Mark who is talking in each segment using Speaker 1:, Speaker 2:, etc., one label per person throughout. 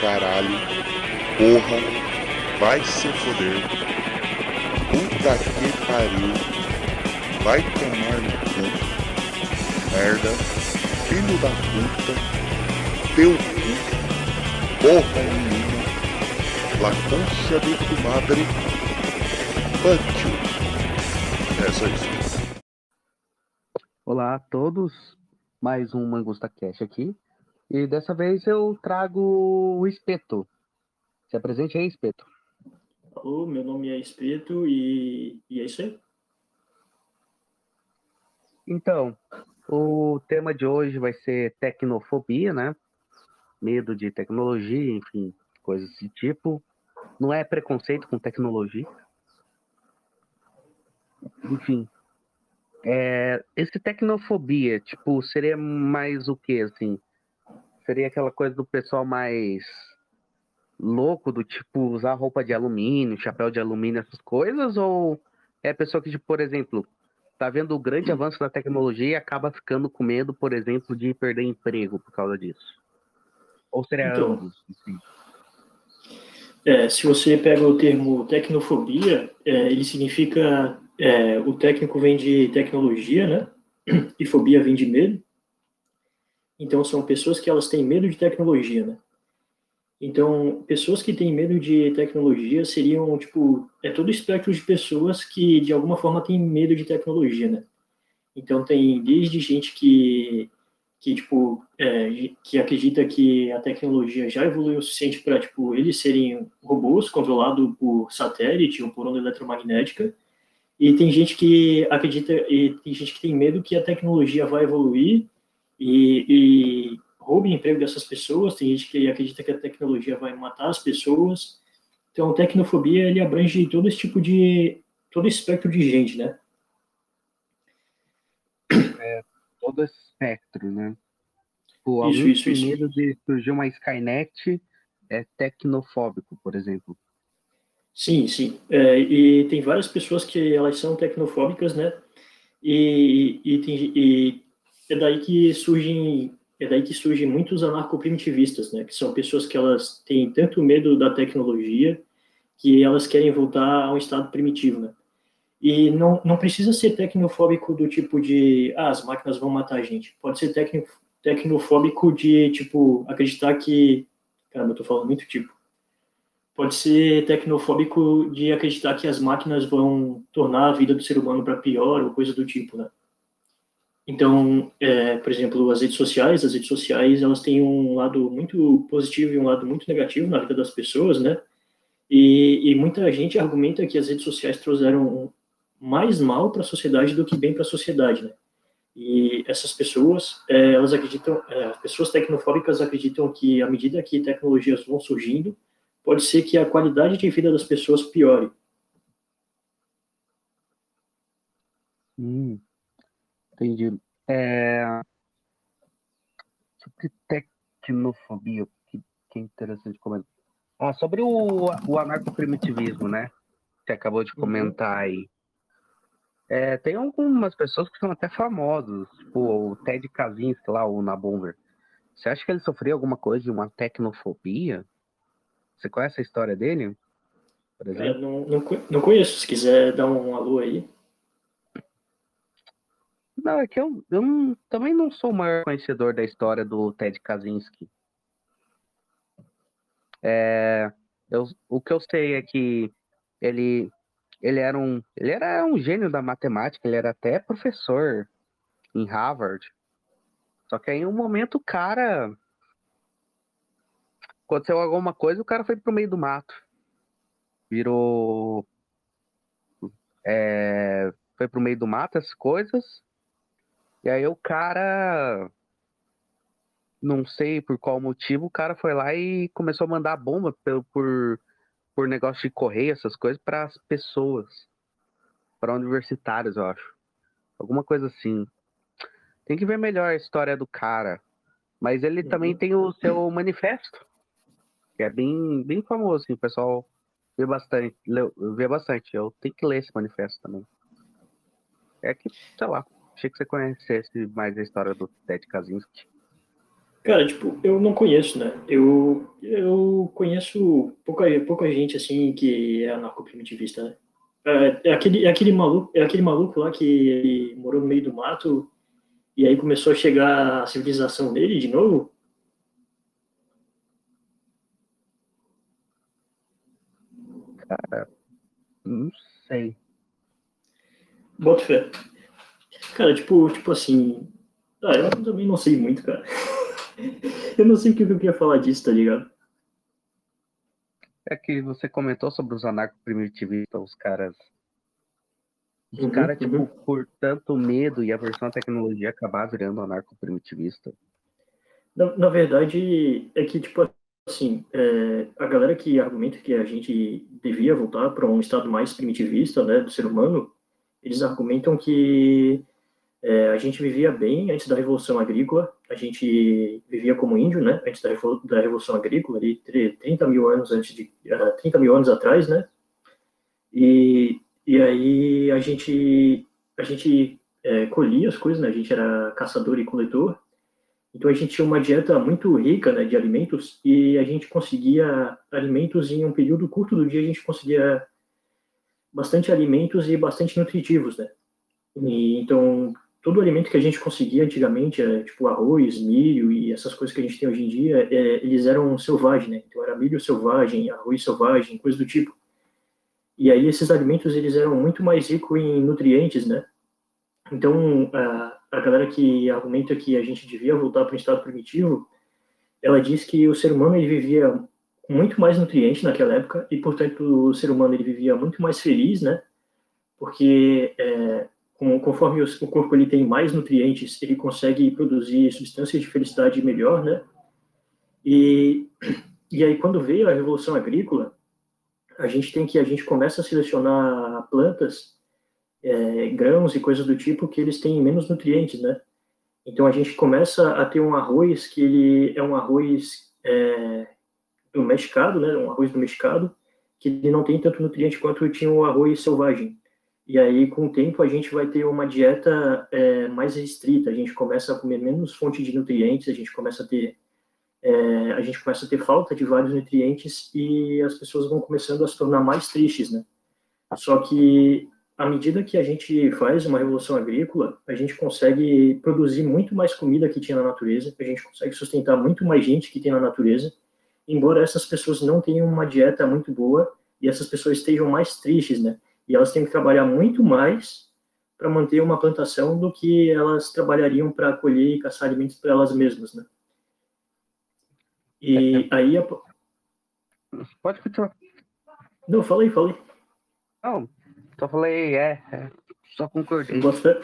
Speaker 1: caralho, porra, vai se foder, puta que pariu, vai tomar no cu, merda, filho da puta, teu cu, porra nenhuma, la concha de tu madre, you. É só isso.
Speaker 2: Olá a todos, mais um Mangusta Cash aqui. E dessa vez eu trago o Espeto. Se apresente aí, Espeto.
Speaker 3: Alô, meu nome é Espeto e, e é isso aí.
Speaker 2: Então, o tema de hoje vai ser tecnofobia, né? Medo de tecnologia, enfim, coisas desse tipo. Não é preconceito com tecnologia. Enfim, é, esse tecnofobia, tipo, seria mais o que, assim? Seria aquela coisa do pessoal mais louco, do tipo, usar roupa de alumínio, chapéu de alumínio, essas coisas? Ou é a pessoa que, tipo, por exemplo, tá vendo o grande avanço da tecnologia e acaba ficando com medo, por exemplo, de perder emprego por causa disso? Ou seria
Speaker 3: Então,
Speaker 2: ambos? Assim?
Speaker 3: É, se você pega o termo tecnofobia, é, ele significa é, o técnico vem de tecnologia, né? E fobia vem de medo. Então são pessoas que elas têm medo de tecnologia, né? Então pessoas que têm medo de tecnologia seriam tipo é todo espectro de pessoas que de alguma forma têm medo de tecnologia, né? Então tem desde gente que que tipo é, que acredita que a tecnologia já evoluiu o suficiente para tipo eles serem robôs controlados por satélite ou por onda eletromagnética e tem gente que acredita e tem gente que tem medo que a tecnologia vai evoluir e, e roube o emprego dessas pessoas tem gente que acredita que a tecnologia vai matar as pessoas então a tecnofobia ele abrange todo esse tipo de todo esse espectro de gente né
Speaker 2: Todo esse espectro, né? Tipo,
Speaker 3: Isso, isso, isso.
Speaker 2: medo de surgir uma Skynet é tecnofóbico, por exemplo.
Speaker 3: Sim, sim. É, e tem várias pessoas que elas são tecnofóbicas, né? E, e, tem, e é daí que surgem é daí que surgem muitos anarcoprimitivistas, né? Que são pessoas que elas têm tanto medo da tecnologia que elas querem voltar a um estado primitivo, né? E não, não precisa ser tecnofóbico do tipo de ah, as máquinas vão matar a gente. Pode ser tecno, tecnofóbico de tipo acreditar que caramba, eu tô falando muito tipo pode ser tecnofóbico de acreditar que as máquinas vão tornar a vida do ser humano para pior ou coisa do tipo, né? Então, é, por exemplo, as redes sociais, as redes sociais, elas têm um lado muito positivo e um lado muito negativo na vida das pessoas, né? E, e muita gente argumenta que as redes sociais trouxeram mais mal para a sociedade do que bem para a sociedade, né? E essas pessoas, é, elas acreditam, é, as pessoas tecnofóbicas acreditam que à medida que tecnologias vão surgindo, pode ser que a qualidade de vida das pessoas piore.
Speaker 2: Hum, entendi. É... Sobre tecnofobia, que, que interessante comentar. Ah, sobre o, o anarcoprimitivismo, né? Que acabou de
Speaker 3: Uhum.
Speaker 2: comentar aí. É, tem algumas pessoas que são até famosas, tipo o Ted Kaczynski lá, o Nabonver. Você acha que ele sofreu alguma coisa de uma tecnofobia? Você conhece a história dele? Por
Speaker 3: Eu
Speaker 2: exemplo?
Speaker 3: não, não, não conheço, se quiser dar um alô aí.
Speaker 2: Não, é que eu, eu não- também não sou o maior conhecedor da história do Ted Kaczynski. É, eu, o que eu sei é que ele, ele, era um, ele era um gênio da matemática, ele era até professor em Harvard. Só que aí, em um momento, o cara. Aconteceu alguma coisa, o cara foi pro meio do mato. Virou. é, foi pro meio do mato, as coisas. E aí o cara, não sei por qual motivo, o cara foi lá e começou a mandar bomba por, por, por negócio de correio, essas coisas, para as pessoas, para universitários, eu acho. Alguma coisa assim. Tem que ver melhor a história do cara. Mas ele também tem o seu manifesto, que é bem, bem famoso, assim, o pessoal vê bastante, vê bastante. Eu tenho que ler esse manifesto também. É que, sei lá, achei que você conhecesse mais a história do Ted Kaczynski.
Speaker 3: Cara, tipo, eu não conheço, né? Eu, eu conheço pouca, pouca gente assim que é anarcoprimitivista, né? É, é, aquele, é, aquele maluco, é aquele maluco lá que morou no meio do mato e aí começou a chegar a civilização dele de novo.
Speaker 2: Cara, não sei.
Speaker 3: Bota fé. Cara, tipo, tipo assim. Ah, eu também não sei muito, cara. eu não sei o que eu queria falar disso, tá ligado?
Speaker 2: É que você comentou sobre os anarco-primitivistas, os caras. Os
Speaker 3: Uhum,
Speaker 2: caras, tipo,
Speaker 3: uhum.
Speaker 2: por tanto medo e aversão à tecnologia, acabar virando anarco-primitivista.
Speaker 3: Na, na verdade, é que, tipo assim, é, a galera que argumenta que a gente devia voltar para um estado mais primitivista, né, do ser humano, eles argumentam que é, a gente vivia bem antes da Revolução Agrícola, a gente vivia como índio, né, antes da, da Revolução Agrícola, ali, tre- 30 mil anos antes de, ah, 30 mil anos atrás, né, e, e aí a gente, a gente é, colhia as coisas, né, a gente era caçador e coletor, então a gente tinha uma dieta muito rica né, de alimentos e a gente conseguia alimentos em um período curto do dia, a gente conseguia bastante alimentos e bastante nutritivos, né? Então todo o alimento que a gente conseguia antigamente, é, tipo arroz, milho e essas coisas que a gente tem hoje em dia, é, eles eram selvagens, né? Então era milho selvagem, arroz selvagem, coisa do tipo. E aí esses alimentos eles eram muito mais ricos em nutrientes, né? Então, a, a galera que argumenta que a gente devia voltar para um estado primitivo, ela diz que o ser humano ele vivia com muito mais nutrientes naquela época e, portanto, o ser humano ele vivia muito mais feliz, né? Porque é, com, conforme o corpo ele tem mais nutrientes, ele consegue produzir substâncias de felicidade melhor, né? E, e aí quando veio a revolução agrícola, a gente tem que a gente começa a selecionar plantas é, grãos e coisas do tipo que eles têm menos nutrientes, né? Então a gente começa a ter um arroz que ele é um arroz é, domesticado, né? Um arroz domesticado que ele não tem tanto nutriente quanto tinha o arroz selvagem. E aí com o tempo a gente vai ter uma dieta é, mais restrita. A gente começa a comer menos fonte de nutrientes, a gente começa a ter é, a gente começa a ter falta de vários nutrientes e as pessoas vão começando a se tornar mais tristes, né? Só que à medida que a gente faz uma revolução agrícola, a gente consegue produzir muito mais comida que tinha na natureza, a gente consegue sustentar muito mais gente que tem na natureza, embora essas pessoas não tenham uma dieta muito boa e essas pessoas estejam mais tristes, né? E elas têm que trabalhar muito mais para manter uma plantação do que elas trabalhariam para colher e caçar alimentos para elas mesmas, né? E aí, a...
Speaker 2: Pode continuar.
Speaker 3: não, falei, falei.
Speaker 2: Não, só falei, é, é só concordei.
Speaker 3: Bota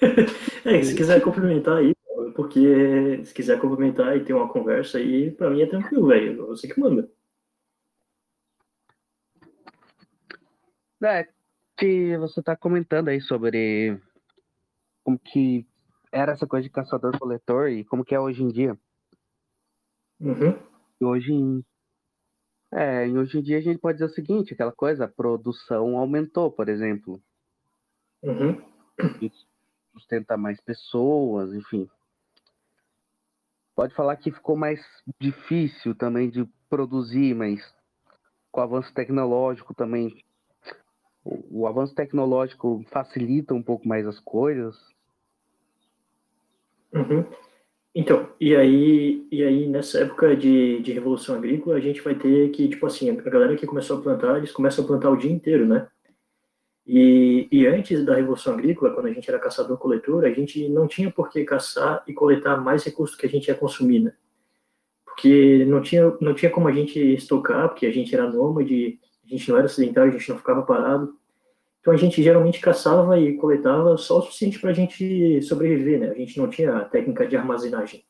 Speaker 3: É, se quiser complementar aí, porque se quiser complementar e ter uma conversa aí, pra mim é tranquilo, velho. Você que manda.
Speaker 2: É, que você tá comentando aí sobre como que era essa coisa de caçador-coletor e como que é hoje em dia.
Speaker 3: Uhum.
Speaker 2: E hoje em, é, e hoje em dia a gente pode dizer o seguinte, aquela coisa, a produção aumentou, por exemplo.
Speaker 3: Uhum.
Speaker 2: Isso sustenta mais pessoas, enfim. Pode falar que ficou mais difícil também de produzir, mas com o avanço tecnológico também. O, avanço tecnológico facilita um pouco mais as coisas.
Speaker 3: Uhum. Então, e aí, e aí nessa época de, de revolução agrícola, a gente vai ter que, tipo assim, a galera que começou a plantar, eles começam a plantar o dia inteiro, né? E, e antes da revolução agrícola, quando a gente era caçador-coletor, a gente não tinha por que caçar e coletar mais recursos que a gente ia consumir, né? Porque não tinha, não tinha como a gente estocar, porque a gente era nômade, a gente não era sedentário, a gente não ficava parado. Então a gente geralmente caçava e coletava só o suficiente para a gente sobreviver, né? A gente não tinha técnica de armazenagem.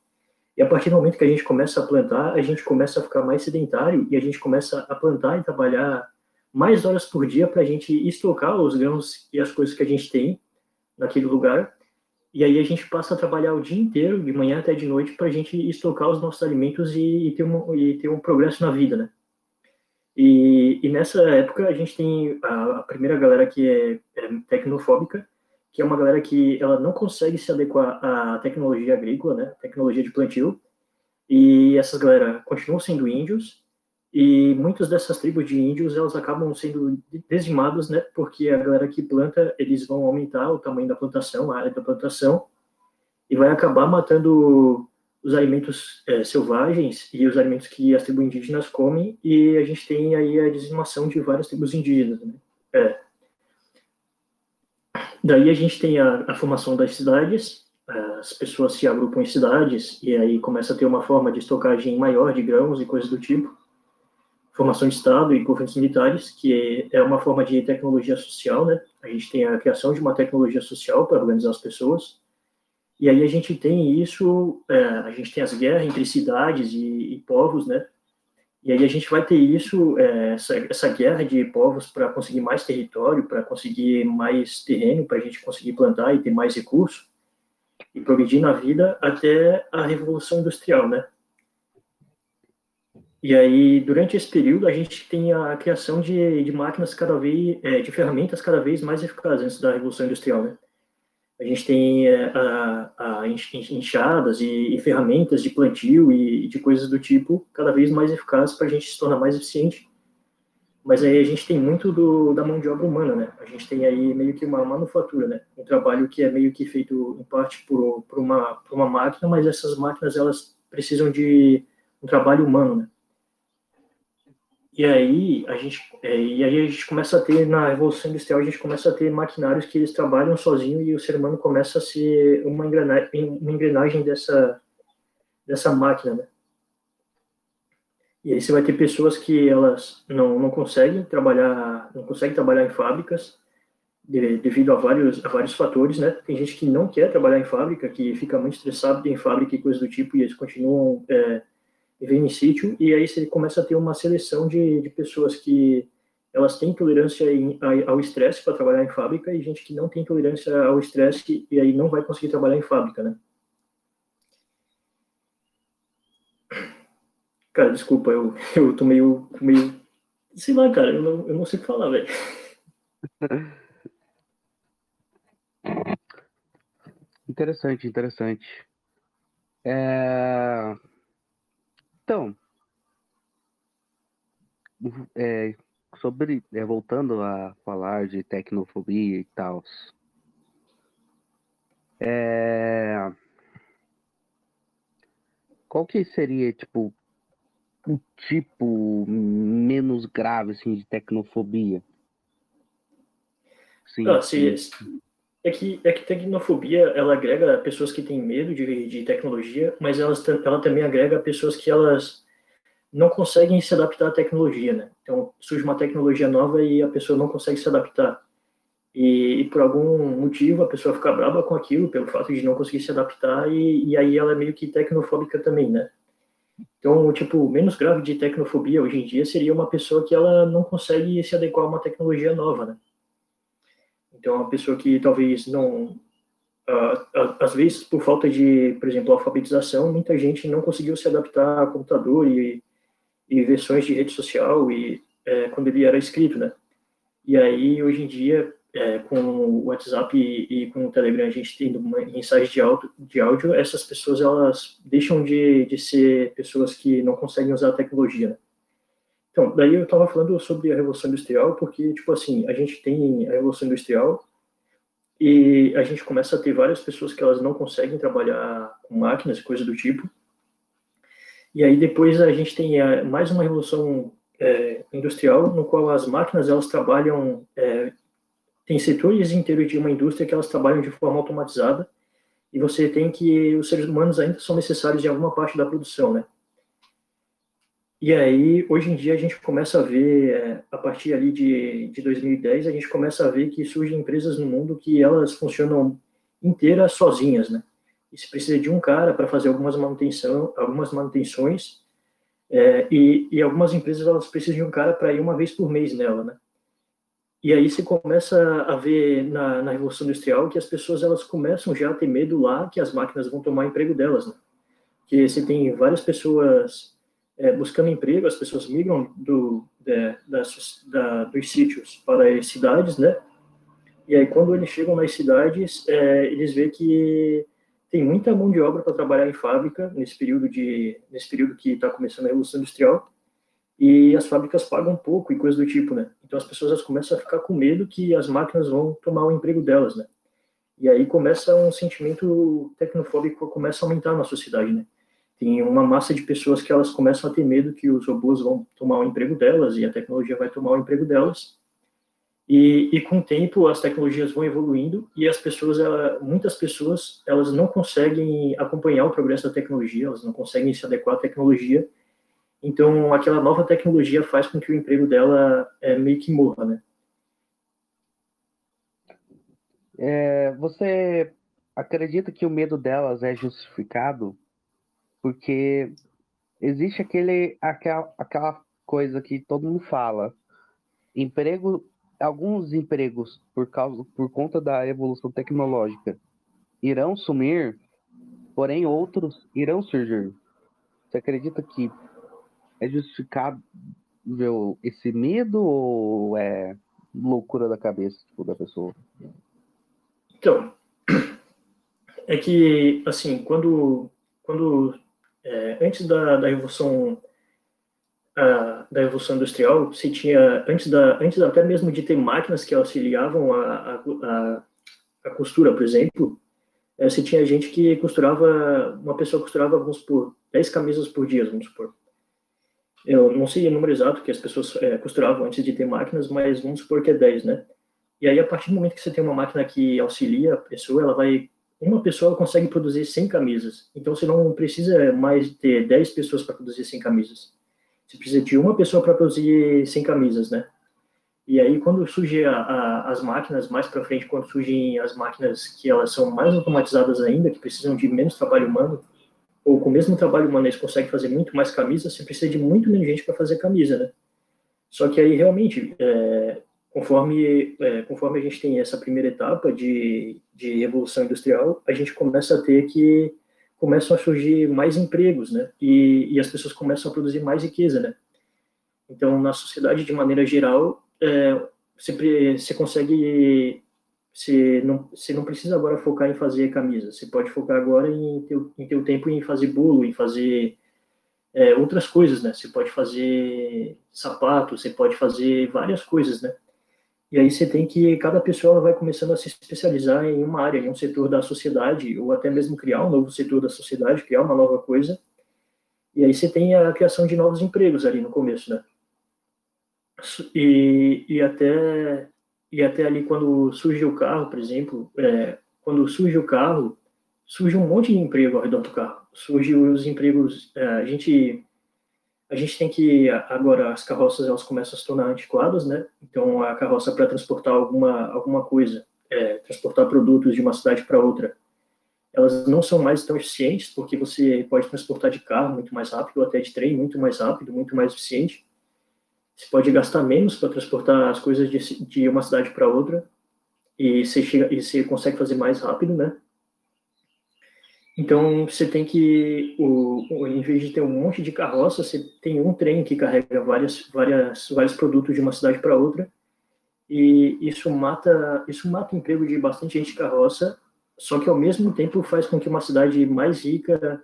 Speaker 3: E a partir do momento que a gente começa a plantar, a gente começa a ficar mais sedentário e a gente começa a plantar e trabalhar mais horas por dia para a gente estocar os grãos e as coisas que a gente tem naquele lugar. E aí a gente passa a trabalhar o dia inteiro, de manhã até de noite, para a gente estocar os nossos alimentos e, e, ter um, e ter um progresso na vida, né? E, e, nessa época a gente tem a, a primeira galera que é, é, tecnofóbica, que é uma galera que ela não consegue se adequar à tecnologia agrícola, né, tecnologia de plantio, e essas galera continuam sendo índios, E muitas dessas tribos de índios, elas acabam sendo dizimadas, né? Porque a galera que planta, eles vão aumentar o tamanho da plantação, a área da plantação, e vai acabar matando os alimentos é, selvagens e os alimentos que as tribos indígenas comem, e a gente tem aí a dizimação de várias tribos indígenas, né? É. Daí a gente tem a, a formação das cidades, as pessoas se agrupam em cidades, e aí começa a ter uma forma de estocagem maior de grãos e coisas do tipo, formação de Estado e governos militares, que é uma forma de tecnologia social, né? A gente tem a criação de uma tecnologia social para organizar as pessoas, e aí a gente tem isso, é, a gente tem as guerras entre cidades e, e, povos, né? E aí a gente vai ter isso, é, essa, essa guerra de povos para conseguir mais território, para conseguir mais terreno, para a gente conseguir plantar e ter mais recursos e progredir na vida até a Revolução Industrial, né? E aí, durante esse período, a gente tem a criação de, de máquinas cada vez, é, de ferramentas cada vez mais eficazes antes da Revolução Industrial, né? A gente tem é, a, a enxadas e, e, ferramentas de plantio e de coisas do tipo cada vez mais eficazes para a gente se tornar mais eficiente. Mas aí a gente tem muito do, da mão de obra humana, né? A gente tem aí meio que uma manufatura, né? Um trabalho que é meio que feito em parte por, por, uma, por uma máquina, mas essas máquinas elas precisam de um trabalho humano, né? E aí a gente é, e aí a gente começa a ter na revolução industrial a gente começa a ter maquinários que eles trabalham sozinho e o ser humano começa a ser uma engrenagem, uma engrenagem dessa dessa máquina, né? E aí você vai ter pessoas que elas não, não conseguem trabalhar não conseguem trabalhar em fábricas devido a vários a vários fatores, né? Tem gente que não quer trabalhar em fábrica, que fica muito estressado em fábrica e coisas do tipo e eles continuam é, vem em sítio, e aí você começa a ter uma seleção de, de pessoas que elas têm tolerância em, ao estresse para trabalhar em fábrica e gente que não tem tolerância ao estresse e aí não vai conseguir trabalhar em fábrica, né? Cara, desculpa, eu, eu tô meio, meio... Sei lá, cara, eu não, eu não sei o que falar, velho.
Speaker 2: Interessante, interessante. É... Então, é, sobre é, voltando a falar de tecnofobia e tal, é, qual que seria tipo o tipo menos grave assim de tecnofobia?
Speaker 3: Sim, ah, sim. É que, é que tecnofobia, ela agrega pessoas que têm medo de, de tecnologia, mas ela, ela também agrega pessoas que elas não conseguem se adaptar à tecnologia, né? Então, surge uma tecnologia nova e a pessoa não consegue se adaptar. E, e por algum motivo a pessoa fica brava com aquilo, pelo fato de não conseguir se adaptar, e, e aí ela é meio que tecnofóbica também, né? Então, o tipo menos grave de tecnofobia hoje em dia seria uma pessoa que ela não consegue se adequar a uma tecnologia nova, né? Então, uma pessoa que talvez não. Uh, às vezes, por falta de, por exemplo, alfabetização, muita gente não conseguiu se adaptar a computador e, e versões de rede social e é, quando ele era escrito, né? E aí, hoje em dia, é, com o WhatsApp e, e, com o Telegram, a gente tendo mensagens de áudio, de áudio, essas pessoas elas deixam de, de ser pessoas que não conseguem usar a tecnologia. Né? Então, daí eu estava falando sobre a Revolução Industrial, porque, tipo assim, a gente tem a Revolução Industrial e a gente começa a ter várias pessoas que elas não conseguem trabalhar com máquinas e coisa do tipo. E aí depois a gente tem a, mais uma Revolução é, Industrial, no qual as máquinas, elas trabalham... É, tem setores inteiros de uma indústria que elas trabalham de forma automatizada e você tem que... Os seres humanos ainda são necessários em alguma parte da produção, né? E aí, hoje em dia, a gente começa a ver, é, a partir ali de, de 2010, a gente começa a ver que surgem empresas no mundo que elas funcionam inteiras sozinhas, né? E se precisa de um cara para fazer algumas, manutenção, algumas manutenções, é, e, e algumas empresas elas precisam de um cara para ir uma vez por mês nela, né? E aí você começa a ver na, na Revolução Industrial que as pessoas elas começam já a ter medo lá que as máquinas vão tomar emprego delas, né? Que você tem várias pessoas é, buscando emprego, as pessoas migram do, de, das, da, dos sítios para as cidades, né? E aí, quando eles chegam nas cidades, é, eles veem que tem muita mão de obra para trabalhar em fábrica nesse período de nesse período que está começando a revolução industrial e as fábricas pagam pouco e coisa do tipo, né? Então as pessoas começam a ficar com medo que as máquinas vão tomar o emprego delas, né? E aí começa um sentimento tecnofóbico começa a aumentar na sociedade, né? Tem uma massa de pessoas que elas começam a ter medo que os robôs vão tomar o emprego delas e a tecnologia vai tomar o emprego delas. E, e com o tempo as tecnologias vão evoluindo e as pessoas, ela, muitas pessoas, elas não conseguem acompanhar o progresso da tecnologia, elas não conseguem se adequar à tecnologia então, aquela nova tecnologia faz com que o emprego dela é, meio que morra, né?
Speaker 2: É, você acredita que o medo delas é justificado? Porque existe aquele, aquela, aquela coisa que todo mundo fala. Emprego, alguns empregos, por, causa, por conta da evolução tecnológica, irão sumir, porém outros irão surgir. Você acredita que é justificável esse medo ou é loucura da cabeça tipo, da pessoa?
Speaker 3: Então, é que, assim, quando, quando é, antes da, da revolução a, da revolução industrial, se tinha antes da antes até mesmo de ter máquinas que auxiliavam a, a, a costura, por exemplo, é, se tinha gente que costurava, uma pessoa costurava, vamos por 10 camisas por dia, vamos supor. Eu não sei o número exato que as pessoas é, costuravam antes de ter máquinas, mas vamos supor que é 10, né? E aí, a partir do momento que você tem uma máquina que auxilia a pessoa, ela vai. Uma pessoa consegue produzir 100 camisas. Então, você não precisa mais ter 10 pessoas para produzir 100 camisas. Você precisa de uma pessoa para produzir 100 camisas, né? E aí, quando surgem as máquinas, mais para frente, quando surgem as máquinas que elas são mais automatizadas ainda, que precisam de menos trabalho humano, ou com o mesmo trabalho humano eles conseguem fazer muito mais camisas, você precisa de muito menos gente para fazer camisa, né? Só que aí realmente, é, conforme é, conforme a gente tem essa primeira etapa de, de evolução industrial, a gente começa a ter que começam a surgir mais empregos, né? E, e as pessoas começam a produzir mais riqueza, né? Então, na sociedade de maneira geral, é, você, você consegue você não, você não precisa agora focar em fazer camisa, você pode focar agora em ter, em tempo em fazer bolo, em fazer é, outras coisas, né? Você pode fazer sapato, você pode fazer várias coisas, né? E aí você tem que, cada pessoa vai começando a se especializar em uma área, em um setor da sociedade, ou até mesmo criar um novo setor da sociedade, criar uma nova coisa. E aí você tem a criação de novos empregos ali no começo, né? E, e até e até ali quando surge o carro, por exemplo, é, quando surge o carro, surge um monte de emprego ao redor do carro. Surge os empregos, é, a gente a gente tem que agora as carroças elas começam a se tornar antiquadas, né? Então a carroça para transportar alguma alguma coisa, é, transportar produtos de uma cidade para outra, elas não são mais tão eficientes porque você pode transportar de carro muito mais rápido, ou até de trem muito mais rápido, muito mais eficiente você pode gastar menos para transportar as coisas de, de uma cidade para outra e você, chega, e você consegue fazer mais rápido, né? Então, você tem que, o, em vez de ter um monte de carroça, você tem um trem que carrega várias, várias, vários produtos de uma cidade para outra, e isso mata, isso mata o emprego de bastante gente de carroça, só que ao mesmo tempo faz com que uma cidade mais rica,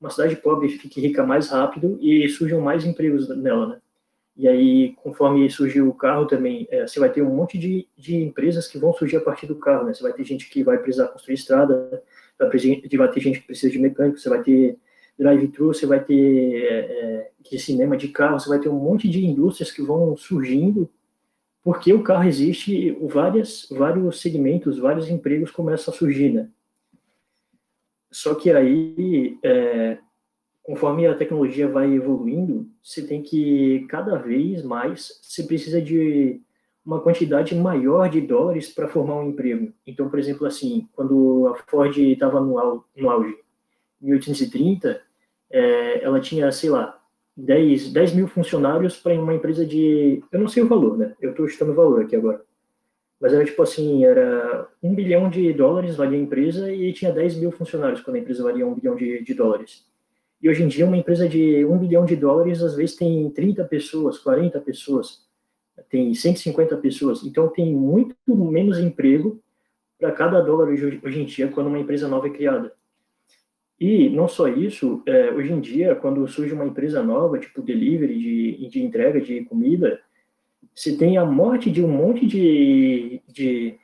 Speaker 3: uma cidade pobre fique rica mais rápido e surjam mais empregos nela, né? E aí, conforme surgiu o carro também, é, você vai ter um monte de, de empresas que vão surgir a partir do carro, né? Você vai ter gente que vai precisar construir estrada, vai, vai ter gente que precisa de mecânico, você vai ter drive-thru, você vai ter é, é, de cinema de carro, você vai ter um monte de indústrias que vão surgindo, porque o carro existe, várias, vários segmentos, vários empregos começam a surgir, né? Só que aí, é, conforme a tecnologia vai evoluindo, você tem que cada vez mais você precisa de uma quantidade maior de dólares para formar um emprego. Então, por exemplo, assim, quando a Ford estava no, auge, em 1830, é, ela tinha, sei lá, 10, 10 mil funcionários para uma empresa de. Eu não sei o valor, né? Eu estou chutando o valor aqui agora. Mas era tipo assim: era um bilhão de dólares valia a empresa e tinha 10 mil funcionários quando a empresa valia um bilhão de, de dólares. E hoje em dia, uma empresa de um bilhão de dólares, às vezes, tem 30 pessoas, 40 pessoas, tem 150 pessoas. Então, tem muito menos emprego para cada dólar hoje, hoje em dia, quando uma empresa nova é criada. E não só isso, é, hoje em dia, quando surge uma empresa nova, tipo delivery, de, de entrega de comida, você tem a morte de um monte de, de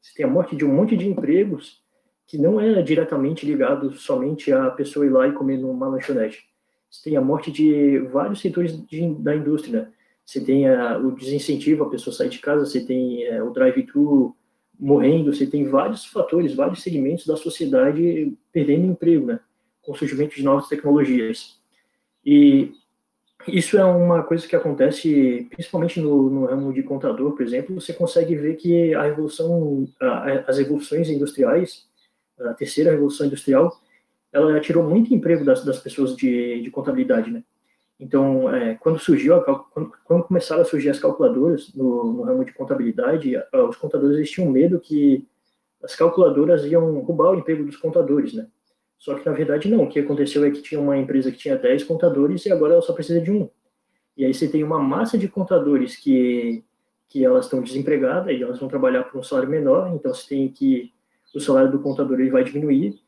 Speaker 3: você tem a morte de um monte de empregos que não é diretamente ligado somente à pessoa ir lá e comer numa lanchonete. Você tem a morte de vários setores de, da indústria. Você tem a, o desincentivo a pessoa sair de casa, você tem é, o drive-thru morrendo, você tem vários fatores, vários segmentos da sociedade perdendo emprego, né? Com o surgimento de novas tecnologias. E isso é uma coisa que acontece principalmente no, no ramo de contador, por exemplo, você consegue ver que a revolução, a, as revoluções industriais, a terceira revolução industrial, ela tirou muito emprego das, das pessoas de, de contabilidade, né? Então, é, quando surgiu, a, quando, quando, começaram a surgir as calculadoras no, no ramo de contabilidade, os contadores tinham medo que as calculadoras iam roubar o emprego dos contadores, né? Só que, na verdade, não. O que aconteceu é que tinha uma empresa que tinha 10 contadores e agora ela só precisa de um. E aí você tem uma massa de contadores que, que elas estão desempregadas e elas vão trabalhar por um salário menor, então você tem que o salário do contador ele vai diminuir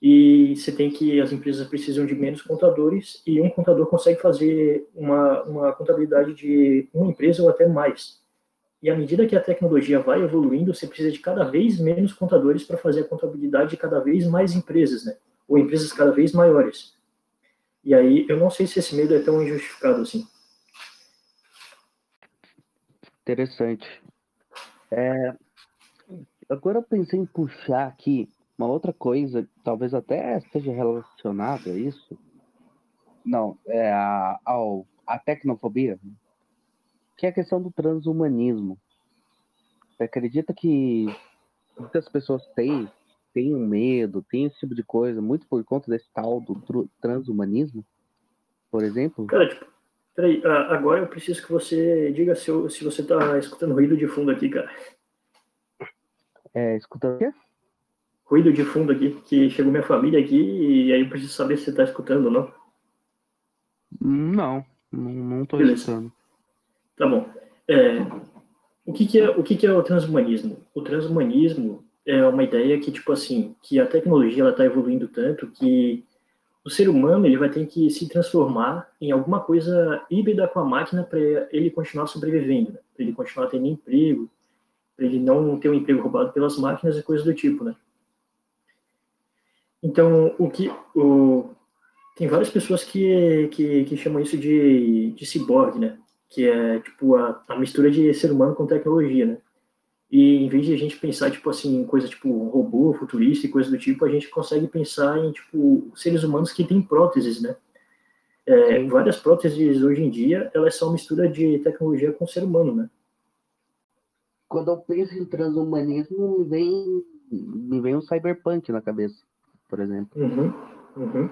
Speaker 3: e você tem que as empresas precisam de menos contadores e um contador consegue fazer uma, uma contabilidade de uma empresa ou até mais. E à medida que a tecnologia vai evoluindo, você precisa de cada vez menos contadores para fazer a contabilidade de cada vez mais empresas, né? Ou empresas cada vez maiores. E aí, eu não sei se esse medo é tão injustificado assim.
Speaker 2: Interessante. É, agora eu pensei em puxar aqui uma outra coisa, talvez até seja relacionada a isso. Não, é a, ao, a tecnofobia, que é a questão do transhumanismo. Você acredita que muitas pessoas têm, têm um medo, têm esse tipo de coisa, muito por conta desse tal do transhumanismo, por exemplo?
Speaker 3: Cara, tipo, peraí, agora eu preciso que você diga se, eu, se você está escutando ruído de fundo aqui, cara.
Speaker 2: É, escutando o quê?
Speaker 3: Ruído de fundo aqui, que chegou minha família aqui e aí eu preciso saber se você está escutando ou não.
Speaker 2: Não, não estou escutando.
Speaker 3: Tá bom. É, o que, que, é, o que, que é o transhumanismo? O transhumanismo é uma ideia que, tipo assim, que a tecnologia está evoluindo tanto que o ser humano ele vai ter que se transformar em alguma coisa híbrida com a máquina para ele continuar sobrevivendo, né? para ele continuar tendo emprego, para ele não ter um emprego roubado pelas máquinas e coisas do tipo, né? Então, o que o, tem várias pessoas que, que, que chamam isso de, de ciborgue, né? Que é tipo a, a mistura de ser humano com tecnologia, né? E em vez de a gente pensar tipo assim em coisa tipo robô, futurista e coisa do tipo, a gente consegue pensar em tipo seres humanos que têm próteses, né? É, várias próteses hoje em dia elas são mistura de tecnologia com ser humano, né?
Speaker 2: Quando eu penso em transhumanismo, me vem me vem um cyberpunk na cabeça por exemplo.
Speaker 3: Uhum, uhum.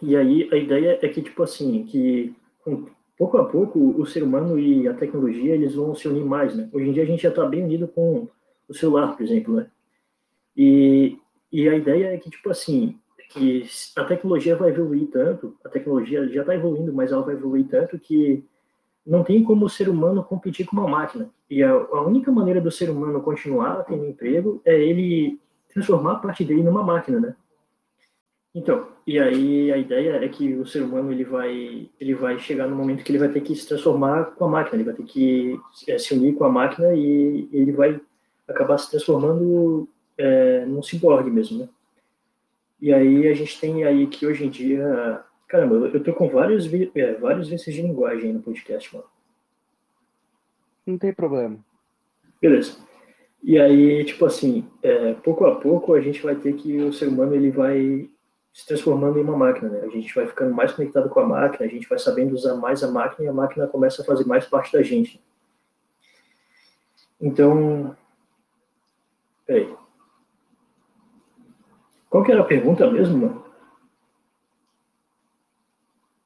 Speaker 3: E aí a ideia é que, tipo assim, que pouco a pouco o ser humano e a tecnologia eles vão se unir mais, né? Hoje em dia a gente já está bem unido com o celular, por exemplo, né? E, e a ideia é que, tipo assim, que a tecnologia vai evoluir tanto, a tecnologia já está evoluindo, mas ela vai evoluir tanto que não tem como o ser humano competir com uma máquina. E a, a única maneira do ser humano continuar tendo emprego é ele transformar parte dele numa máquina, né? Então, e aí a ideia é que o ser humano ele vai ele vai chegar no momento que ele vai ter que se transformar com a máquina, ele vai ter que é, se unir com a máquina e ele vai acabar se transformando é, num ciborgue mesmo, né? E aí a gente tem aí que hoje em dia, caramba, eu tô com vários é, vários vezes de linguagem no podcast, mano.
Speaker 2: Não tem problema.
Speaker 3: Beleza. E aí, tipo assim, é, pouco a pouco a gente vai ter que o ser humano ele vai se transformando em uma máquina, né? A gente vai ficando mais conectado com a máquina, a gente vai sabendo usar mais a máquina e a máquina começa a fazer mais parte da gente. Então, peraí. Qual que era a pergunta mesmo, mano?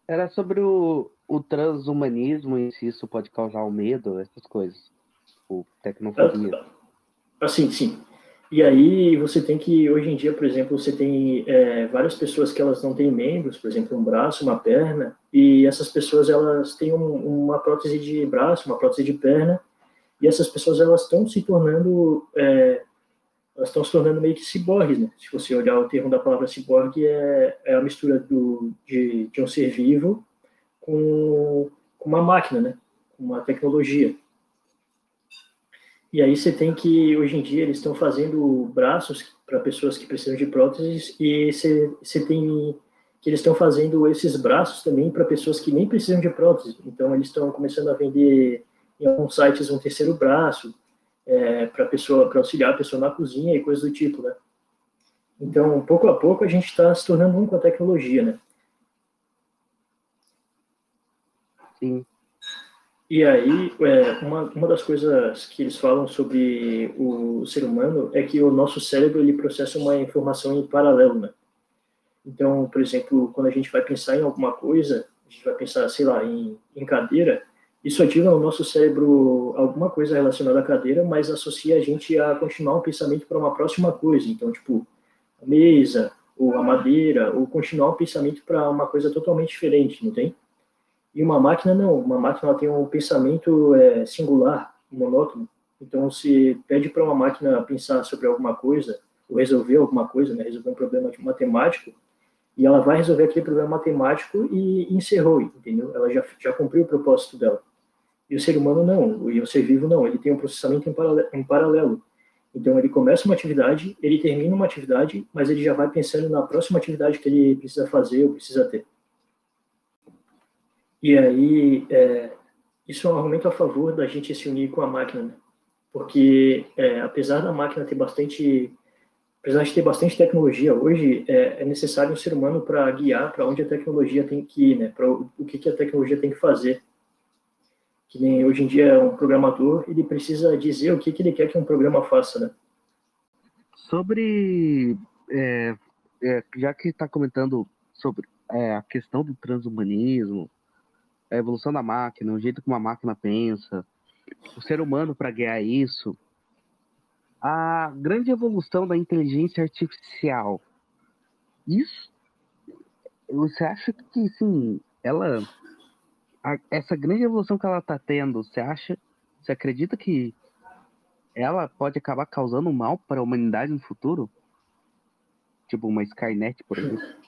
Speaker 2: Era sobre o, o transhumanismo e se isso pode causar o medo, essas coisas. O tecnofobia.
Speaker 3: Assim, sim. E aí você tem que, hoje em dia, por exemplo, você tem é, várias pessoas que elas não têm membros, por exemplo, um braço, uma perna, e essas pessoas elas têm um, uma prótese de braço, uma prótese de perna, e essas pessoas elas estão se tornando, é, elas estão se tornando meio que ciborgues, né? Se você olhar o termo da palavra ciborgue, é, é a mistura do, de, de um ser vivo com, com uma máquina, né? Com uma tecnologia. E aí você tem que, hoje em dia, eles estão fazendo braços para pessoas que precisam de próteses e você, tem que eles estão fazendo esses braços também para pessoas que nem precisam de prótese. Então, eles estão começando a vender em alguns sites um terceiro braço é, para pessoa, para auxiliar a pessoa na cozinha e coisas do tipo, né? Então, pouco a pouco, a gente está se tornando um com a tecnologia, né?
Speaker 2: Sim.
Speaker 3: E aí, é, uma, uma das coisas que eles falam sobre o ser humano é que o nosso cérebro ele processa uma informação em paralelo, né? Então, por exemplo, quando a gente vai pensar em alguma coisa, a gente vai pensar, sei lá, em, em cadeira, isso ativa no nosso cérebro alguma coisa relacionada à cadeira, mas associa a gente a continuar um pensamento para uma próxima coisa. Então, tipo, a mesa, ou a madeira, ou continuar um pensamento para uma coisa totalmente diferente, não tem? E uma máquina não, uma máquina tem um pensamento é, singular, monótono. Então, se pede para uma máquina pensar sobre alguma coisa, ou resolver alguma coisa, né, resolver um problema matemático, e ela vai resolver aquele problema matemático e encerrou, entendeu? Ela já, já cumpriu o propósito dela. E o ser humano não, e o ser vivo não, ele tem um processamento em paralelo, em paralelo. Então, ele começa uma atividade, ele termina uma atividade, mas ele já vai pensando na próxima atividade que ele precisa fazer ou precisa ter. E aí, é, isso é um argumento a favor da gente se unir com a máquina, né? porque é, apesar da máquina ter bastante, apesar de ter bastante tecnologia hoje, é, é necessário um ser humano para guiar para onde a tecnologia tem que ir, né? Para o, o que, que a tecnologia tem que fazer. Que nem hoje em dia um programador, ele precisa dizer o que, que ele quer que um programa faça, né?
Speaker 2: Sobre, é, é, já que está comentando sobre é, a questão do transhumanismo, a evolução da máquina, o jeito que uma máquina pensa, o ser humano para guiar isso, a grande evolução da inteligência artificial. Isso, você acha que, sim, ela, a, essa grande evolução que ela está tendo, você acha, você acredita que ela pode acabar causando mal para a humanidade no futuro? Tipo uma Skynet, por exemplo?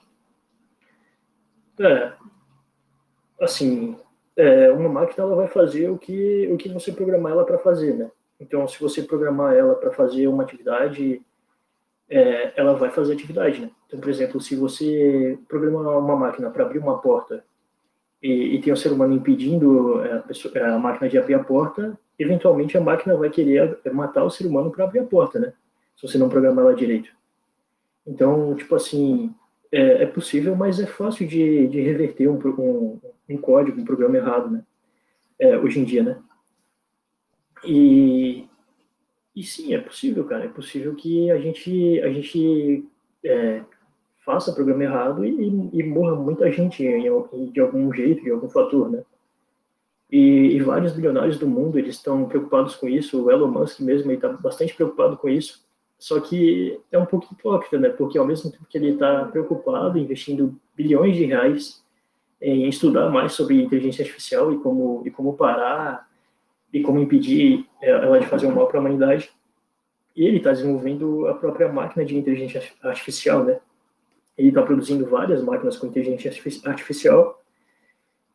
Speaker 3: É, assim, é, uma máquina ela vai fazer o que, o que você programar ela para fazer, né? Então, se você programar ela para fazer uma atividade, é, ela vai fazer atividade, né? Então, por exemplo, se você programar uma máquina para abrir uma porta e, e, tem um ser humano impedindo a, pessoa, a, máquina de abrir a porta, eventualmente a máquina vai querer matar o ser humano para abrir a porta, né? Se você não programar ela direito. Então, tipo assim, é, é possível, mas é fácil de, de reverter um, um, um, código, um programa errado, né? É, hoje em dia, né? E, e sim, é possível, cara. É possível que a gente, a gente é, faça programa errado e, e morra muita gente em, de algum jeito, de algum fator, né? E, e, vários bilionários do mundo eles estão preocupados com isso. O Elon Musk mesmo está bastante preocupado com isso. Só que é um pouco hipócrita, né? Porque ao mesmo tempo que ele está preocupado, investindo bilhões de reais em estudar mais sobre inteligência artificial e como e como parar e como impedir ela de fazer um mal para a humanidade, ele está desenvolvendo a própria máquina de inteligência artificial, né? Ele está produzindo várias máquinas com inteligência artificial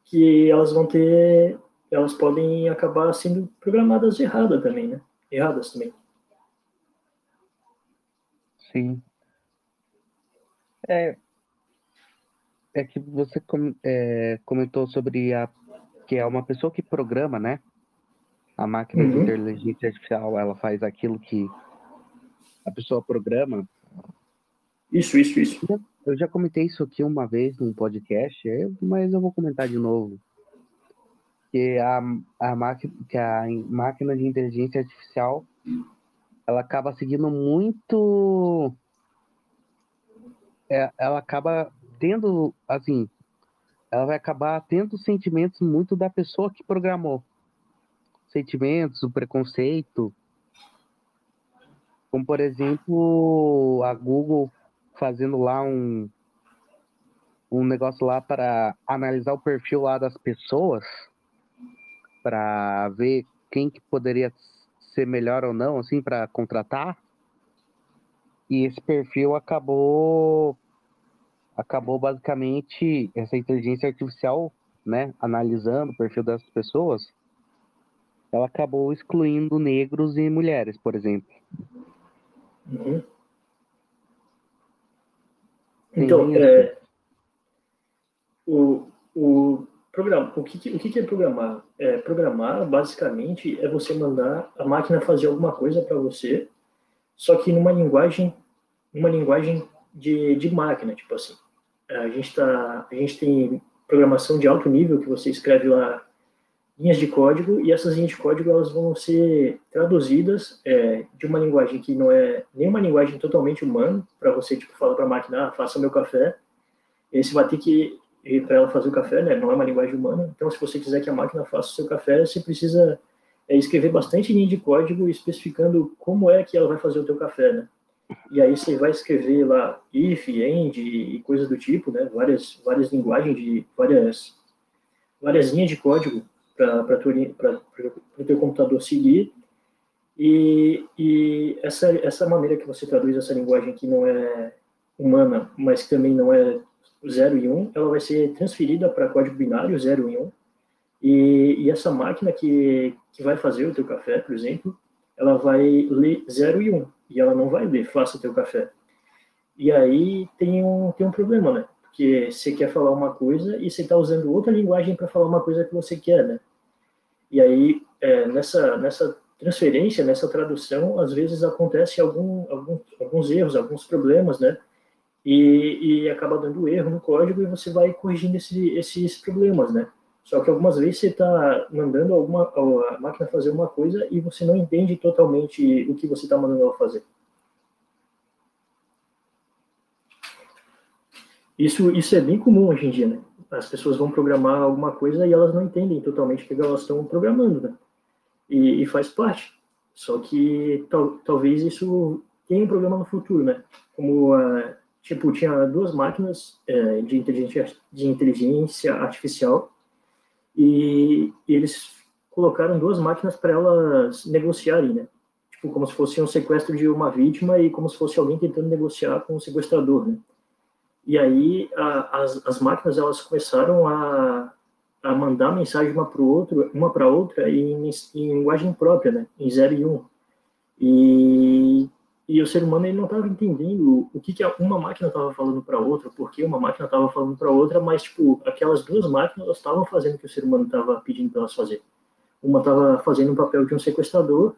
Speaker 3: que elas vão ter, elas podem acabar sendo programadas erradas também, né? Erradas também.
Speaker 2: Sim. É, é que você com, é, comentou sobre a que é uma pessoa que programa, né? A máquina uhum. de inteligência artificial, ela faz aquilo que a pessoa programa.
Speaker 3: Isso, isso, isso.
Speaker 2: Eu já comentei isso aqui uma vez num podcast, mas eu vou comentar de novo. Que a, a, máquina, que a máquina de inteligência artificial ela acaba seguindo muito. É, ela acaba tendo, assim, ela vai acabar tendo sentimentos muito da pessoa que programou. Sentimentos, o preconceito. Como, por exemplo, a Google fazendo lá um, um negócio lá para analisar o perfil lá das pessoas, para ver quem que poderia ser melhor ou não, assim, para contratar. E esse perfil acabou acabou basicamente essa inteligência artificial, né, analisando o perfil das pessoas, ela acabou excluindo negros e mulheres, por exemplo.
Speaker 3: Uhum. Então, é, o, o, programa, o, que, o que é programar? É, programar, basicamente, é você mandar a máquina fazer alguma coisa para você, só que numa linguagem, numa linguagem de, de máquina, tipo assim. A gente, tá, a gente tem programação de alto nível que você escreve lá linhas de código e essas linhas de código elas vão ser traduzidas é, de uma linguagem que não é nem uma linguagem totalmente humana para você tipo falar para a máquina ah, faça meu café e você vai ter que para ela fazer o café né? Não é uma linguagem humana. Então se você quiser que a máquina faça o seu café você precisa é, escrever bastante linha de código especificando como é que ela vai fazer o teu café né? E aí você vai escrever lá if end e coisas do tipo né? Várias várias linguagens de várias várias linhas de código para o teu computador seguir. E, e essa, essa maneira que você traduz essa linguagem que não é humana, mas que também não é 0 e 1, um, ela vai ser transferida para código binário 0 e 1. Um, e, e, essa máquina que, que vai fazer o teu café, por exemplo, ela vai ler 0 e 1, um, e ela não vai ler faça teu café. E aí tem um, tem um problema, né? Porque você quer falar uma coisa e você está usando outra linguagem para falar uma coisa que você quer, né? E aí, é, nessa, nessa transferência, nessa tradução, às vezes acontece algum, algum, alguns erros, alguns problemas, né? E, e acaba dando erro no código e você vai corrigindo esse, esses problemas, né? Só que algumas vezes você está mandando alguma, a máquina fazer uma coisa e você não entende totalmente o que você está mandando ela fazer. Isso, isso é bem comum hoje em dia, né? as pessoas vão programar alguma coisa e elas não entendem totalmente o que elas estão programando, né? E, e faz parte. Só que tal, talvez isso tenha um problema no futuro, né? Como, uh, tipo, tinha duas máquinas uh, de, inteligência, de inteligência artificial e, e eles colocaram duas máquinas para elas negociarem, né? Tipo, como se fosse um sequestro de uma vítima e como se fosse alguém tentando negociar com o sequestrador, né? E aí a, as, as máquinas elas começaram a, a mandar mensagem uma para outro, uma para outra em, em, linguagem própria, né? Em 0 e 1. Um. E, e o ser humano ele não estava entendendo o que, que uma máquina estava falando para outra, porque uma máquina estava falando para outra, mas tipo aquelas duas máquinas estavam fazendo o que o ser humano estava pedindo para elas fazer. Uma estava fazendo o papel de um sequestrador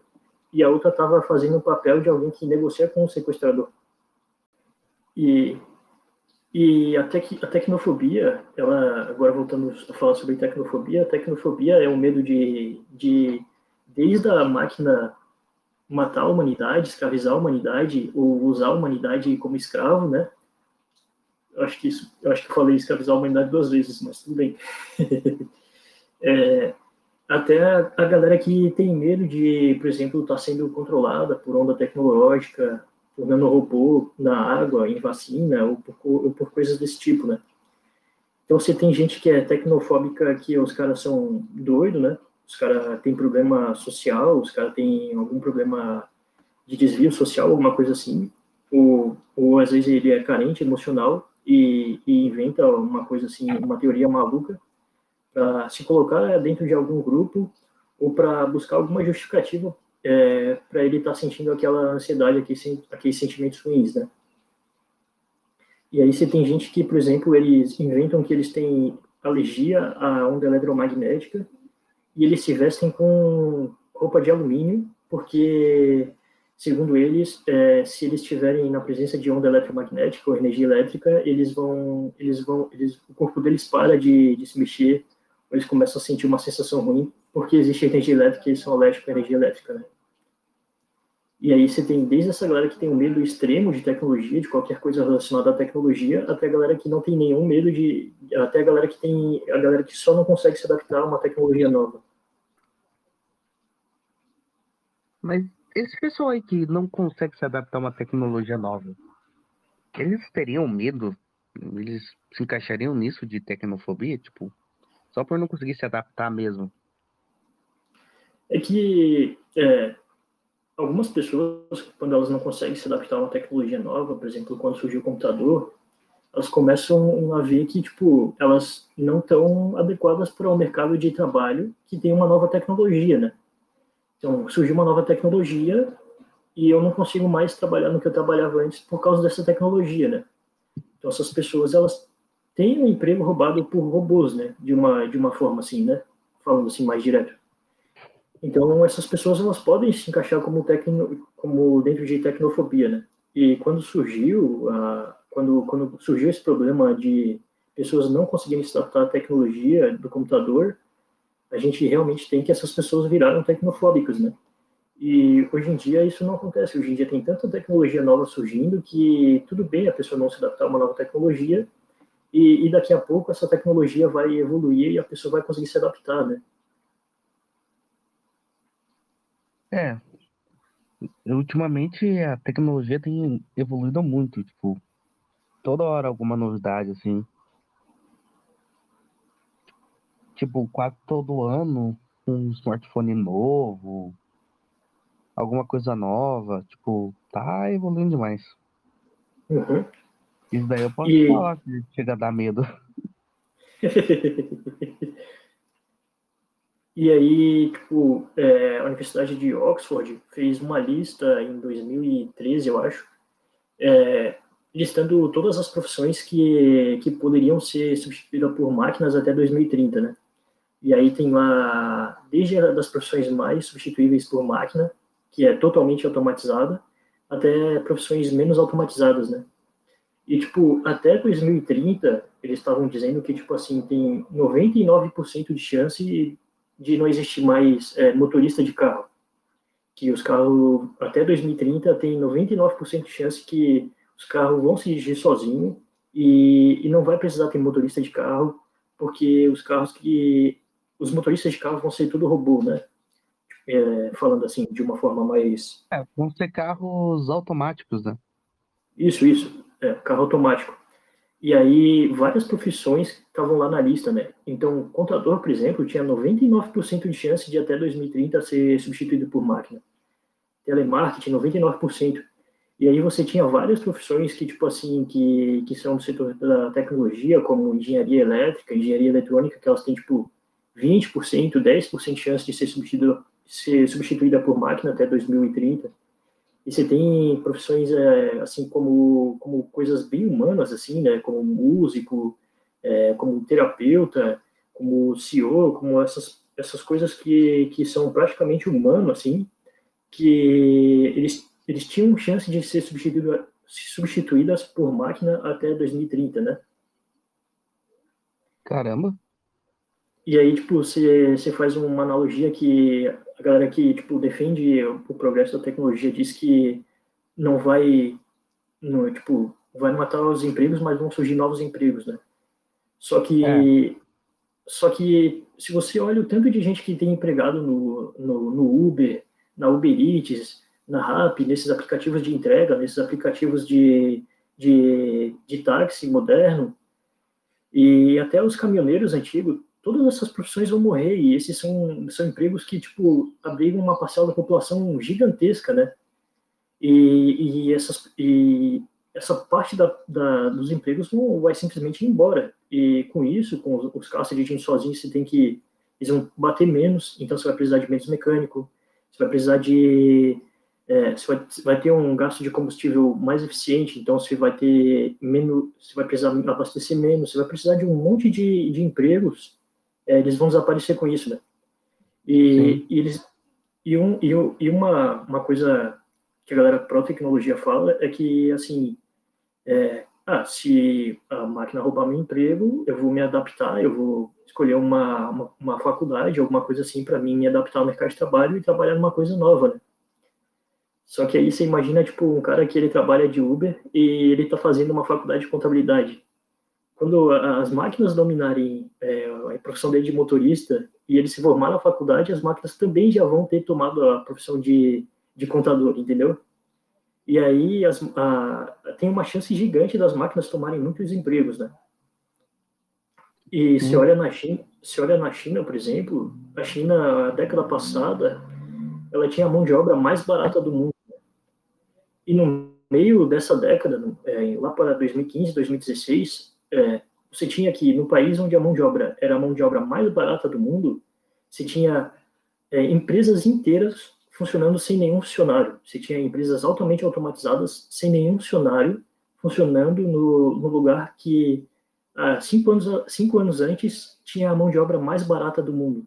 Speaker 3: e a outra estava fazendo o papel de alguém que negocia com o sequestrador. E e a, tec, a tecnofobia, ela, agora voltando a falar sobre tecnofobia, a tecnofobia é o medo de, de, desde a máquina matar a humanidade, escravizar a humanidade, ou usar a humanidade como escravo, né? Eu acho que isso, eu acho que falei escravizar a humanidade duas vezes, mas tudo bem. é, até a, galera que tem medo de, por exemplo, estar tá sendo controlada por onda tecnológica, por nanorobô na água, em vacina, ou por, ou por coisas desse tipo, né? Então, você tem gente que é tecnofóbica, que os caras são doidos, né? Os caras têm problema social, os caras têm algum problema de desvio social, alguma coisa assim. Ou, ou às vezes ele é carente emocional e, e inventa uma coisa assim, uma teoria maluca para se colocar dentro de algum grupo ou para buscar alguma justificativa é, para ele estar tá sentindo aquela ansiedade, aqueles, aqueles sentimentos ruins, né? E aí você tem gente que, por exemplo, eles inventam que eles têm alergia à onda eletromagnética e eles se vestem com roupa de alumínio, porque, segundo eles, é, se eles estiverem na presença de onda eletromagnética ou energia elétrica, eles vão, eles vão, eles, o corpo deles para de, de se mexer, eles começam a sentir uma sensação ruim porque existe energia elétrica e eles são alérgicos à energia elétrica, né? E aí você tem desde essa galera que tem um medo extremo de tecnologia, de qualquer coisa relacionada à tecnologia, até a galera que não tem nenhum medo de, até a galera que tem, a galera que só não consegue se adaptar a uma tecnologia nova.
Speaker 2: Mas esse pessoal aí que não consegue se adaptar a uma tecnologia nova, eles teriam medo? Eles se encaixariam nisso de tecnofobia, tipo, só por não conseguir se adaptar mesmo?
Speaker 3: é que é, algumas pessoas, quando elas não conseguem se adaptar a uma tecnologia nova, por exemplo, quando surgiu o computador, elas começam a ver que, tipo, elas não estão adequadas para o mercado de trabalho que tem uma nova tecnologia, né? Então, surgiu uma nova tecnologia e eu não consigo mais trabalhar no que eu trabalhava antes por causa dessa tecnologia, né? Então, essas pessoas, elas têm um emprego roubado por robôs, né? De uma, de uma forma assim, né? Falando assim mais direto. Então, essas pessoas, elas podem se encaixar como, tecno, como dentro de tecnofobia, né? E quando surgiu a quando, quando surgiu esse problema de pessoas não conseguirem se adaptar à tecnologia do computador, a gente realmente tem que essas pessoas viraram tecnofóbicas, né? E hoje em dia isso não acontece. Hoje em dia tem tanta tecnologia nova surgindo que tudo bem a pessoa não se adaptar a uma nova tecnologia e, e daqui a pouco essa tecnologia vai evoluir e a pessoa vai conseguir se adaptar, né?
Speaker 2: É. Ultimamente a tecnologia tem evoluído muito, tipo, toda hora alguma novidade, assim. Tipo, quase todo ano um smartphone novo, alguma coisa nova, tipo, tá evoluindo demais.
Speaker 3: Uhum.
Speaker 2: Isso daí eu posso e... falar que chega a dar medo.
Speaker 3: e aí, tipo, é, a Universidade de Oxford fez uma lista em 2013, eu acho, é, listando todas as profissões que, que poderiam ser substituídas por máquinas até 2030, né? E aí tem lá, desde das profissões mais substituíveis por máquina, que é totalmente automatizada, até profissões menos automatizadas, né? E, tipo, até 2030, eles estavam dizendo que, tipo assim, tem 99% de chance de não existir mais é, motorista de carro. Que os carros, até 2030, tem 99% de chance que os carros vão se dirigir sozinhos e, e não vai precisar ter motorista de carro, porque os carros que. Os motoristas de carro vão ser tudo robô, né? É, falando assim, de uma forma mais.
Speaker 2: É, vão ser carros automáticos, né?
Speaker 3: Isso, isso. É, carro automático. E aí, várias profissões estavam lá na lista, né? Então, contador, por exemplo, tinha 99% de chance de até 2030 ser substituído por máquina. Telemarketing, 99%. E aí você tinha várias profissões que, tipo assim, que, que são do setor da tecnologia, como engenharia elétrica, engenharia eletrônica, que elas têm, tipo, 20%, 10% de chance de ser ser substituída por máquina até 2030. E você tem profissões, é, assim, como, como coisas bem humanas, assim, né, como músico, é, como terapeuta, como CEO, como essas, essas coisas que, que são praticamente humanas, assim, que eles eles tinham chance de ser substituídas por máquina até 2030, né?
Speaker 2: Caramba.
Speaker 3: E aí, tipo, você, você faz uma analogia que a galera que, tipo, defende o progresso da tecnologia diz que não vai, não, tipo, vai matar os empregos, mas vão surgir novos empregos, né? Só que, é. só que se você olha o tanto de gente que tem empregado no, no, no Uber, na Uber Eats, na RAP, nesses aplicativos de entrega, nesses aplicativos de, de, de táxi moderno, e até os caminhoneiros antigos, todas essas profissões vão morrer, e esses são, são empregos que, tipo, abrigam uma parcela da população gigantesca, né? E, e, essas, e essa parte da, da, dos empregos vão, vai simplesmente ir embora. E com isso, com os, os carros dirigindo sozinhos, você tem que. Eles vão bater menos, então você vai precisar de menos mecânico, você vai precisar de é, você vai, vai, ter um gasto de combustível mais eficiente, então você vai ter menos, você vai precisar abastecer menos, você vai precisar de um monte de, de empregos, é, eles vão desaparecer com isso, né? E, e eles e, um, e, e uma, uma coisa que a galera pró-tecnologia fala é que, assim, é, ah, se a máquina roubar meu emprego, eu vou me adaptar, eu vou escolher uma, uma, uma faculdade, alguma coisa assim, para mim me adaptar ao mercado de trabalho e trabalhar numa coisa nova, né? Só que aí você imagina, tipo, um cara que ele trabalha de Uber e ele está fazendo uma faculdade de contabilidade. Quando as máquinas dominarem é, a profissão dele de motorista e ele se formar na faculdade, as máquinas também já vão ter tomado a profissão de, de contador, entendeu? E aí as, a, tem uma chance gigante das máquinas tomarem muitos empregos, né? E se olha na China, se olha na China, por exemplo, a China, a década passada, ela tinha a mão de obra mais barata do mundo. E no meio dessa década, é, lá para 2015, 2016, é, você tinha que no país onde a mão de obra era a mão de obra mais barata do mundo, você tinha é, empresas inteiras funcionando sem nenhum funcionário. Você tinha empresas altamente automatizadas sem nenhum funcionário funcionando no, no lugar que há cinco anos, cinco anos antes tinha a mão de obra mais barata do mundo.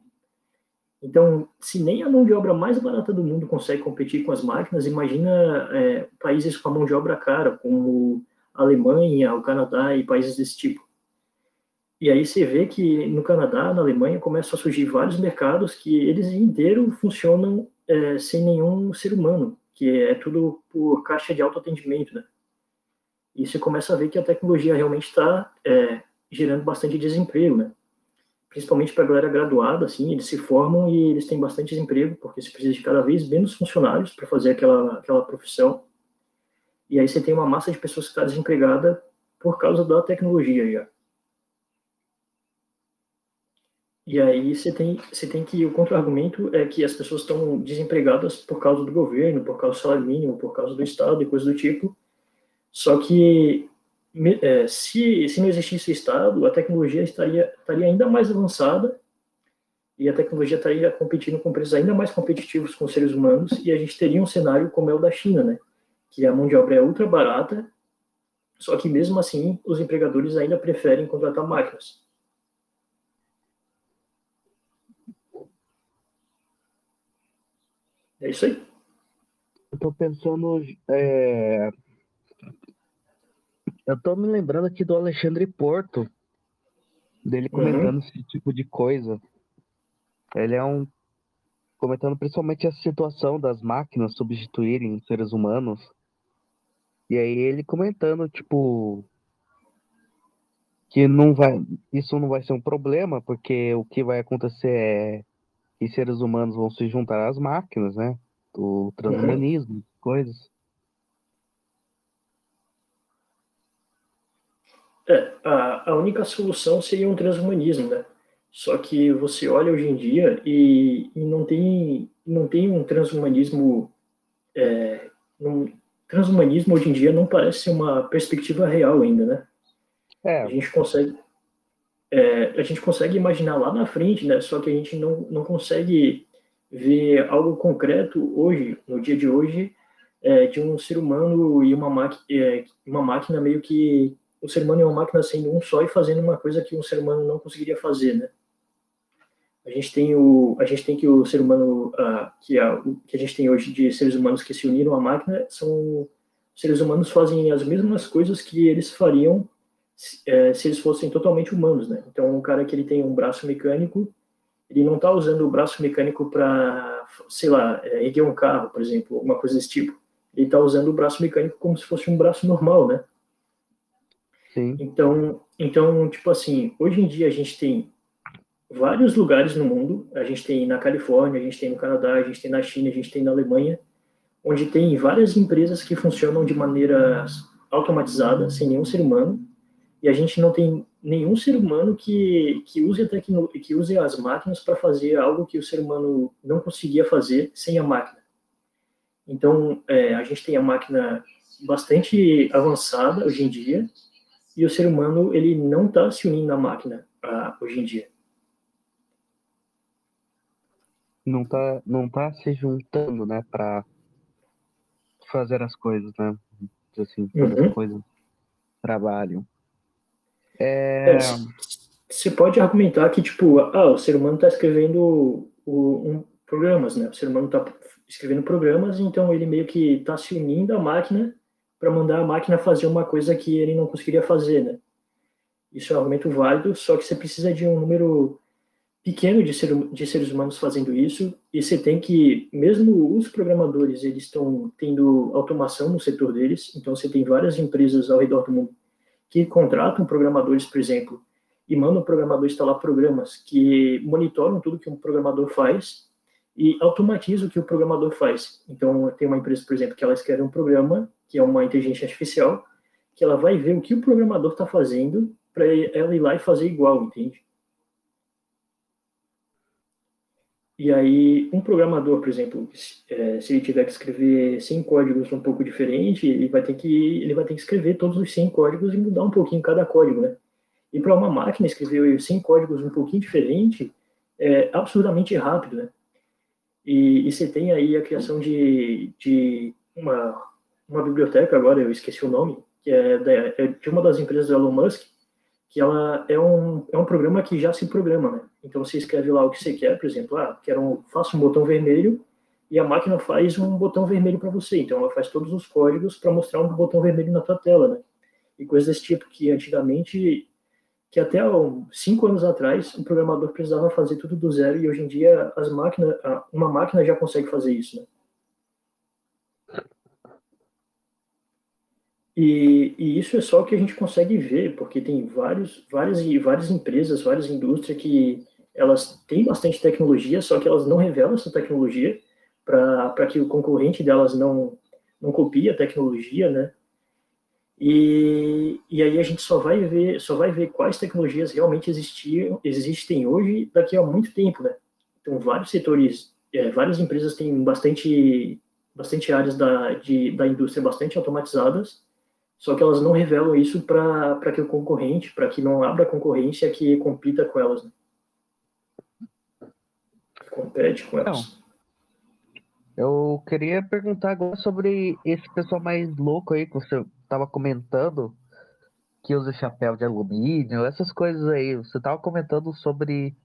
Speaker 3: Então, se nem a mão de obra mais barata do mundo consegue competir com as máquinas, imagina é, países com a mão de obra cara, como Alemanha, o Canadá e países desse tipo. E aí você vê que no Canadá, na Alemanha, começam a surgir vários mercados que eles inteiro funcionam é, sem nenhum ser humano, que é tudo por caixa de autoatendimento, né? E você começa a ver que a tecnologia realmente está é, gerando bastante desemprego, né? Principalmente para a galera graduada, assim, eles se formam e eles têm bastante desemprego, porque você precisa de cada vez menos funcionários para fazer aquela, aquela profissão. E aí você tem uma massa de pessoas que está desempregada por causa da tecnologia já. E aí você tem, você tem que, o contra-argumento é que as pessoas estão desempregadas por causa do governo, por causa do salário mínimo, por causa do Estado e coisas do tipo. Só que é, se, se não existisse o Estado, a tecnologia estaria, estaria ainda mais avançada e a tecnologia estaria competindo com preços ainda mais competitivos com os seres humanos e a gente teria um cenário como é o da China, né? Que a mão de obra é ultra barata, só que mesmo assim os empregadores ainda preferem contratar máquinas. É isso aí.
Speaker 2: Eu tô pensando. É... Eu tô me lembrando aqui do Alexandre Porto, dele uhum. comentando uhum. esse tipo de coisa. Ele é um. comentando principalmente a situação das máquinas substituírem os seres humanos. E aí ele comentando, tipo. Que não vai. Isso não vai ser um problema, porque o que vai acontecer é que seres humanos vão se juntar às máquinas, né? O transhumanismo, uhum. coisas.
Speaker 3: É, a, a única solução seria um transhumanismo, né? Só que você olha hoje em dia e, e não, tem, não tem um transhumanismo. É, transhumanismo hoje em dia não parece uma perspectiva real ainda, né? É. A gente consegue é, a gente consegue imaginar lá na frente, né? Só que a gente não, não consegue ver algo concreto hoje, no dia de hoje, é, de um ser humano e uma, é, uma máquina meio que o ser humano e uma máquina sendo um só e fazendo uma coisa que um ser humano não conseguiria fazer, né? A gente tem o a gente tem que o ser humano uh, que a, o que a gente tem hoje de seres humanos que se uniram à máquina são seres humanos fazem as mesmas coisas que eles fariam é, se eles fossem totalmente humanos, né? Então, um cara que ele tem um braço mecânico, ele não está usando o braço mecânico para, sei lá, é, erguer um carro, por exemplo, uma coisa desse tipo. Ele está usando o braço mecânico como se fosse um braço normal, né? Sim. Então, então, tipo assim, hoje em dia a gente tem vários lugares no mundo, a gente tem na Califórnia, a gente tem no Canadá, a gente tem na China, a gente tem na Alemanha, onde tem várias empresas que funcionam de maneira automatizada, sem nenhum ser humano, e a gente não tem nenhum ser humano que, que, use, a que use as máquinas para fazer algo que o ser humano não conseguia fazer sem a máquina. Então, é, a gente tem a máquina bastante avançada hoje em dia, e o ser humano ele não está se unindo à máquina uh, hoje em dia.
Speaker 2: Não está não tá se juntando, né, para fazer as coisas, né? Assim, fazer uhum. coisas, trabalho.
Speaker 3: É... Você pode argumentar que, tipo, ah, o ser humano está escrevendo o, um, programas, né? O ser humano está escrevendo programas, então ele meio que está se unindo à máquina para mandar a máquina fazer uma coisa que ele não conseguiria fazer, né? Isso é um argumento válido, só que você precisa de um número pequeno de, ser, de seres humanos fazendo isso, e você tem que, mesmo os programadores, eles estão tendo automação no setor deles, então você tem várias empresas ao redor do mundo que contratam programadores, por exemplo, e mandam o programador instalar programas que monitoram tudo que um programador faz e automatizam o que o programador faz. Então, tem uma empresa, por exemplo, que ela escreve um programa, que é uma inteligência artificial, que ela vai ver o que o programador está fazendo para ela ir lá e fazer igual, entende? E aí, um programador, por exemplo, é, se ele tiver que escrever 100 códigos um pouco diferente, ele vai ter que ele vai ter que escrever todos os 100 códigos e mudar um pouquinho cada código, né? E para uma máquina escrever 100 códigos um pouquinho diferente é absurdamente rápido, né? E, e você tem aí a criação de, de uma, uma biblioteca, agora eu esqueci o nome, que é, da, é de uma das empresas do Elon Musk, que ela é um, é um programa que já se programa, né? Então você escreve lá o que você quer, por exemplo, ah, quero um, faço um botão vermelho e a máquina faz um botão vermelho para você. Então ela faz todos os códigos para mostrar um botão vermelho na tua tela, né? E coisas desse tipo que antigamente, que até cinco anos atrás, o programador precisava fazer tudo do zero e hoje em dia as máquinas, uma máquina já consegue fazer isso, né? E, e, isso é só o que a gente consegue ver, porque tem vários, várias várias empresas, várias indústrias que elas têm bastante tecnologia, só que elas não revelam essa tecnologia para que o concorrente delas não, não copie a tecnologia, né? E, e aí a gente só vai ver só vai ver quais tecnologias realmente existiam, existem hoje daqui a muito tempo, né? Então vários setores, é, várias empresas têm bastante bastante áreas da, de, da indústria bastante automatizadas só que elas não revelam isso para que o concorrente, para que não abra concorrência que compita com elas. Né? Compete com elas.
Speaker 2: eu queria perguntar agora sobre esse pessoal mais louco aí que você estava comentando, que usa chapéu de alumínio, essas coisas aí. Você estava comentando sobre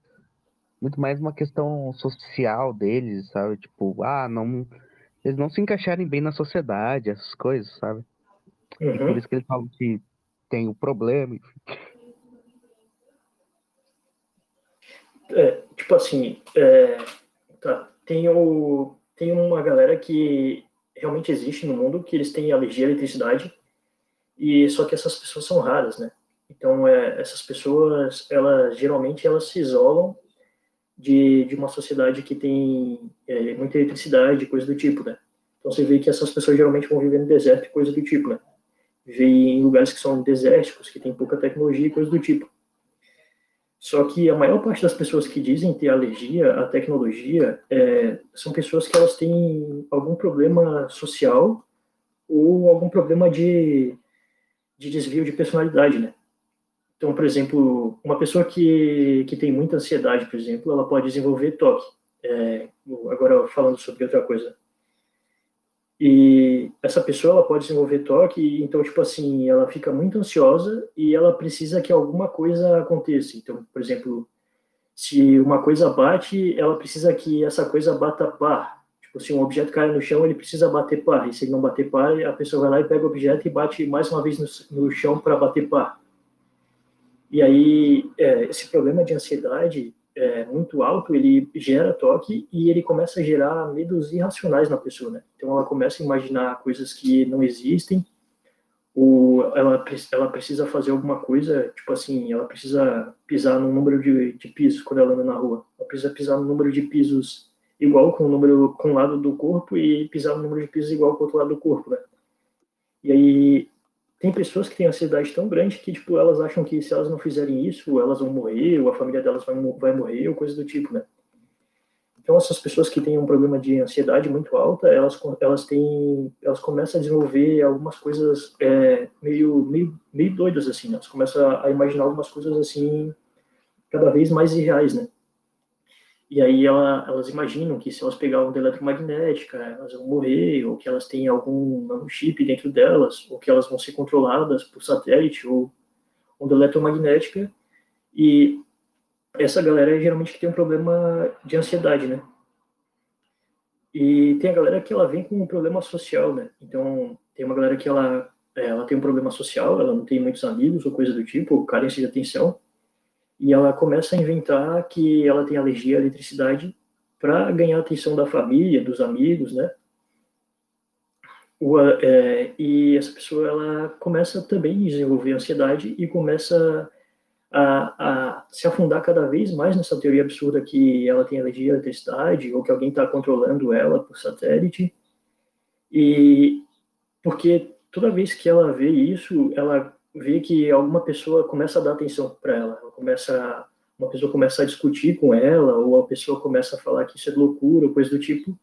Speaker 2: muito mais uma questão social deles, sabe? Tipo, ah, não, eles não se encaixarem bem na sociedade, essas coisas, sabe? Uhum. Por isso que eles falam que tem o um problema.
Speaker 3: É, tipo assim, é, tá, tem, o, tem uma galera que realmente existe no mundo que eles têm alergia à eletricidade e só que essas pessoas são raras, né? Então é, essas pessoas, elas geralmente elas se isolam de, de uma sociedade que tem é, muita eletricidade, coisa do tipo, né? Então você vê que essas pessoas geralmente vão viver no deserto e coisa do tipo, né? Viver em lugares que são desérticos, que tem pouca tecnologia e coisas do tipo. Só que a maior parte das pessoas que dizem ter alergia à tecnologia é, são pessoas que elas têm algum problema social ou algum problema de, de desvio de personalidade, né? Então, por exemplo, uma pessoa que, que tem muita ansiedade, por exemplo, ela pode desenvolver toque. É, agora, falando sobre outra coisa, e essa pessoa ela pode desenvolver toque, então tipo assim, ela fica muito ansiosa e ela precisa que alguma coisa aconteça. Então, por exemplo, se uma coisa bate, ela precisa que essa coisa bata par. Tipo, se um objeto cai no chão, ele precisa bater par. E se ele não bater par, a pessoa vai lá e pega o objeto e bate mais uma vez no, no chão para bater par. E aí, é, esse problema de ansiedade é, muito alto, ele gera toque e ele começa a gerar medos irracionais na pessoa, né? Então ela começa a imaginar coisas que não existem, ou ela, ela precisa fazer alguma coisa, tipo assim, ela precisa pisar no número de, de pisos quando ela anda na rua. Ela precisa pisar no número de pisos igual com o número com o lado do corpo e pisar no número de pisos igual com o outro lado do corpo, né? E aí tem pessoas que têm ansiedade tão grande que, tipo, elas acham que se elas não fizerem isso, elas vão morrer, ou a família delas vai, vai morrer, ou coisa do tipo, né? Então, essas pessoas que têm um problema de ansiedade muito alta, elas, elas têm, elas começam a desenvolver algumas coisas é, meio, meio, meio doidas, assim, né? Elas começam a imaginar algumas coisas, assim, cada vez mais irreais, né? E aí ela, elas imaginam que se elas pegar onda eletromagnética, elas vão morrer, ou que elas têm algum chip dentro delas, ou que elas vão ser controladas por satélite ou onda eletromagnética. E essa galera é geralmente que tem um problema de ansiedade, né? E tem a galera que ela vem com um problema social, né? Então, tem uma galera que ela, ela tem um problema social, ela não tem muitos amigos ou coisa do tipo, carência de atenção e ela começa a inventar que ela tem alergia à eletricidade para ganhar a atenção da família, dos amigos, né? O, é, e essa pessoa ela começa também a desenvolver ansiedade e começa a, a, se afundar cada vez mais nessa teoria absurda que ela tem alergia à eletricidade ou que alguém está controlando ela por satélite. E porque toda vez que ela vê isso, ela vê que alguma pessoa começa a dar atenção para ela, ela começa uma pessoa começa a discutir com ela, ou a pessoa começa a falar que isso é loucura, ou coisa do tipo,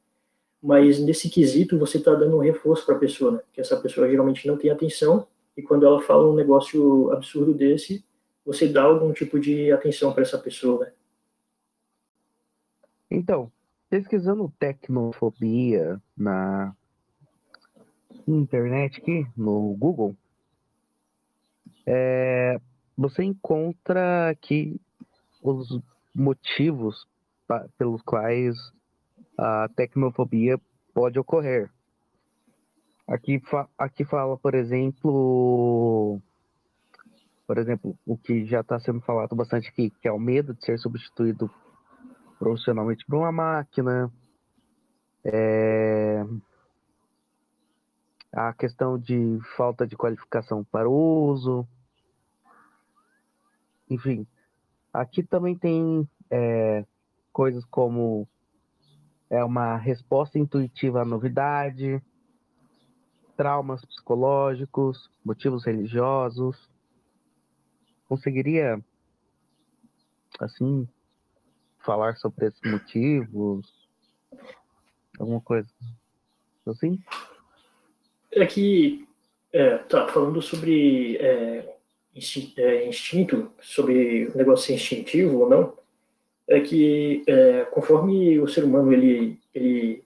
Speaker 3: mas nesse quesito você está dando um reforço para a pessoa, né? que essa pessoa geralmente não tem atenção, e quando ela fala um negócio absurdo desse, você dá algum tipo de atenção para essa pessoa, né?
Speaker 2: Então, pesquisando tecnofobia na internet aqui, no Google, é, você encontra aqui os motivos pelos quais a tecnofobia pode ocorrer. Aqui, fa aqui fala, por exemplo, por exemplo, o que já está sendo falado bastante aqui, que é o medo de ser substituído profissionalmente por uma máquina, é... a questão de falta de qualificação para o uso, enfim. Aqui também tem é, coisas como é uma resposta intuitiva à novidade, traumas psicológicos, motivos religiosos. Conseguiria, assim, falar sobre esses motivos? Alguma coisa assim?
Speaker 3: É que, é, tá, falando sobre é, instinto, sobre o negócio instintivo ou não, é que é, conforme o ser humano ele, ele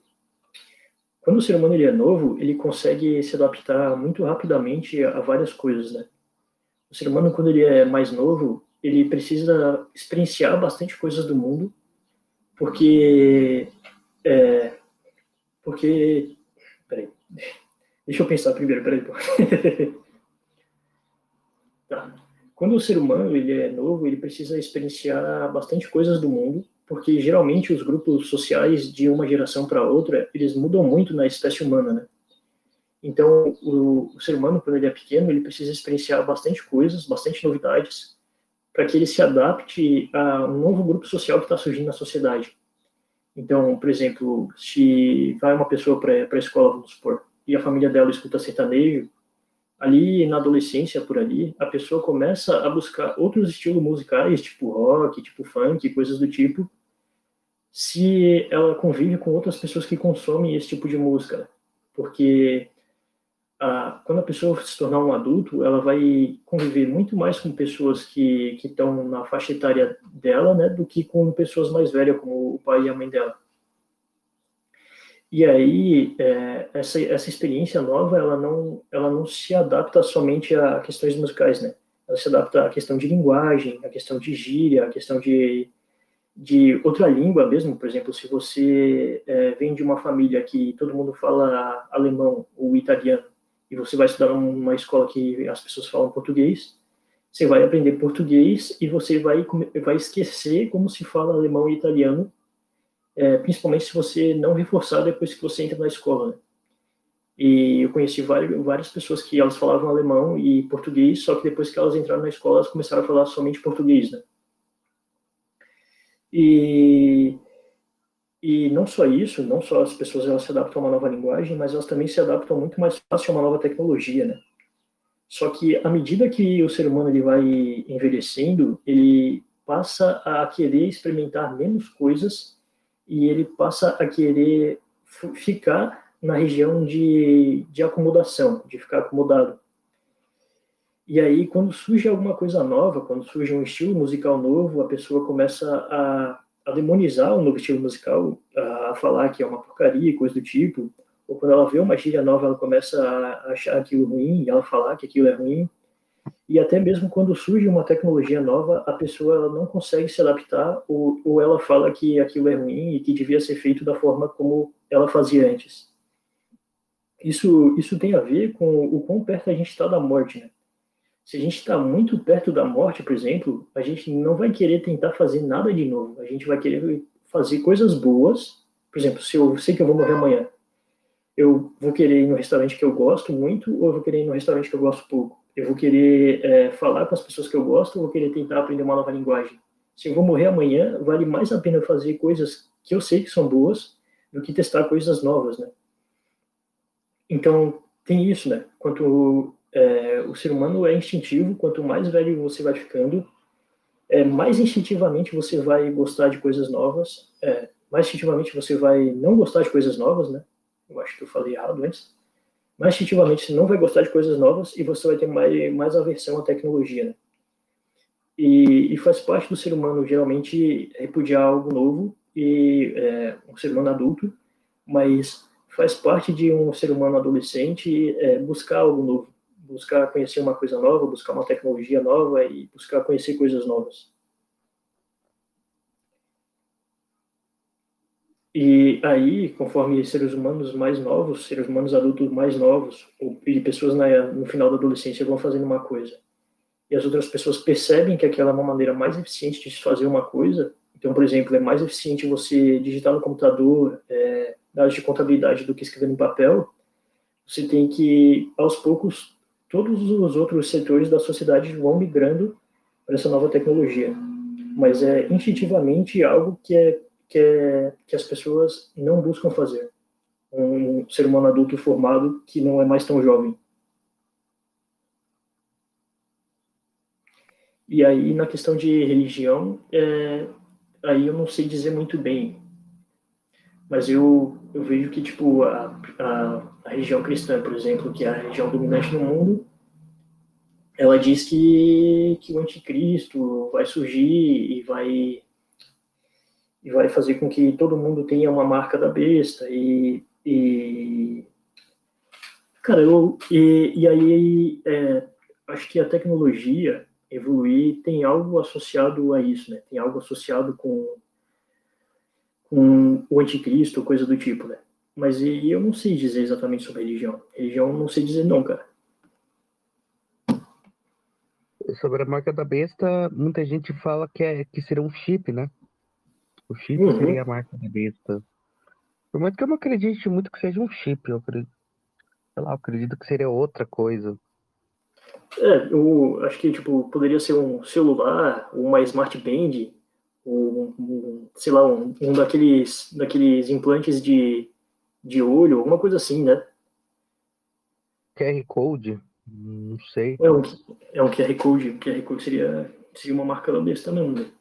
Speaker 3: quando o ser humano ele é novo ele consegue se adaptar muito rapidamente a várias coisas né? O ser humano quando ele é mais novo ele precisa experienciar bastante coisas do mundo porque é, porque peraí deixa eu pensar primeiro peraí quando o ser humano ele é novo, ele precisa experienciar bastante coisas do mundo, porque geralmente os grupos sociais de uma geração para outra, eles mudam muito na espécie humana, né? Então, o, o, ser humano, quando ele é pequeno, ele precisa experienciar bastante coisas, bastante novidades, para que ele se adapte a um novo grupo social que está surgindo na sociedade. Então, por exemplo, se vai uma pessoa para a escola, vamos supor, e a família dela escuta sertanejo, ali na adolescência, por ali, a pessoa começa a buscar outros estilos musicais, tipo rock, tipo funk, coisas do tipo, se ela convive com outras pessoas que consomem esse tipo de música. Porque quando a pessoa se tornar um adulto, ela vai conviver muito mais com pessoas que estão na faixa etária dela, né, do que com pessoas mais velhas, como o pai e a mãe dela. E aí, é, essa, essa experiência nova, ela não, ela não se adapta somente a questões musicais, né? Ela se adapta à questão de linguagem, à questão de gíria, à questão de, de outra língua mesmo. Por exemplo, se você é, vem de uma família que todo mundo fala alemão ou italiano, e você vai estudar numa escola que as pessoas falam português, você vai aprender português e você vai, vai esquecer como se fala alemão e italiano é, principalmente se você não reforçar depois que você entra na escola. Né? E eu conheci várias, várias pessoas que elas falavam alemão e português, só que depois que elas entraram na escola, elas começaram a falar somente português, né? E, e não só isso, não só as pessoas elas se adaptam a uma nova linguagem, mas elas também se adaptam muito mais fácil a uma nova tecnologia, né? Só que à medida que o ser humano ele vai envelhecendo, ele passa a querer experimentar menos coisas e ele passa a querer ficar na região de, de acomodação, de ficar acomodado. E aí, quando surge alguma coisa nova, quando surge um estilo musical novo, a pessoa começa a, a demonizar o novo estilo musical, a, falar que é uma porcaria, coisa do tipo. Ou quando ela vê uma gíria nova, ela começa a achar aquilo ruim, e ela falar que aquilo é ruim e até mesmo quando surge uma tecnologia nova, a pessoa ela não consegue se adaptar ou, ou ela fala que aquilo é ruim e que devia ser feito da forma como ela fazia antes. Isso, isso tem a ver com o quão perto a gente está da morte, né? Se a gente está muito perto da morte, por exemplo, a gente não vai querer tentar fazer nada de novo. A gente vai querer fazer coisas boas. Por exemplo, se eu sei que eu vou morrer amanhã, eu vou querer ir no restaurante que eu gosto muito ou eu vou querer ir no restaurante que eu gosto pouco? Eu vou querer é, falar com as pessoas que eu gosto, eu vou querer tentar aprender uma nova linguagem. Se eu vou morrer amanhã, vale mais a pena fazer coisas que eu sei que são boas do que testar coisas novas, né? Então, tem isso, né? Quanto é, o ser humano é instintivo, quanto mais velho você vai ficando, é, mais instintivamente você vai gostar de coisas novas, é, mais instintivamente você vai não gostar de coisas novas, né? Eu acho que eu falei errado antes. Mais instintivamente você não vai gostar de coisas novas e você vai ter mais, mais aversão à tecnologia, né? E, e faz parte do ser humano geralmente repudiar algo novo e é, um ser humano adulto, mas faz parte de um ser humano adolescente é, buscar algo novo buscar conhecer uma coisa nova, buscar uma tecnologia nova e buscar conhecer coisas novas. E aí, conforme seres humanos mais novos, seres humanos adultos mais novos, e pessoas na, no final da adolescência vão fazendo uma coisa, e as outras pessoas percebem que aquela é uma maneira mais eficiente de se fazer uma coisa, então, por exemplo, é mais eficiente você digitar no computador é, dados de contabilidade do que escrever no papel, você tem que, aos poucos, todos os outros setores da sociedade vão migrando para essa nova tecnologia. Mas é instintivamente algo que, é, que, é, que as pessoas não buscam fazer. Um ser humano adulto formado que não é mais tão jovem. E aí, na questão de religião, é, aí eu não sei dizer muito bem. Mas eu, eu vejo que, tipo, a, a a religião cristã, por exemplo, que é a religião dominante no mundo, ela diz que, que o anticristo vai surgir e vai e vai fazer com que todo mundo tenha uma marca da besta e, e cara eu e, e aí é, acho que a tecnologia evoluir tem algo associado a isso né tem algo associado com com o anticristo coisa do tipo né mas e, eu não sei dizer exatamente sobre religião. Religião não sei dizer não, cara.
Speaker 2: Sobre a marca da besta, muita gente fala que, é, que seria um chip, né? O chip uhum. seria a marca da besta. Por mais que eu não acredite muito que seja um chip, eu acredito, sei lá, eu acredito que seria outra coisa.
Speaker 3: É, eu acho que, tipo, poderia ser um celular, uma smart band, um, um sei lá, um, um daqueles, daqueles implantes de de olho, alguma coisa assim, né?
Speaker 2: QR Code? Não sei.
Speaker 3: É um, é um QR Code. QR Code seria, seria uma marca desse mesmo, né?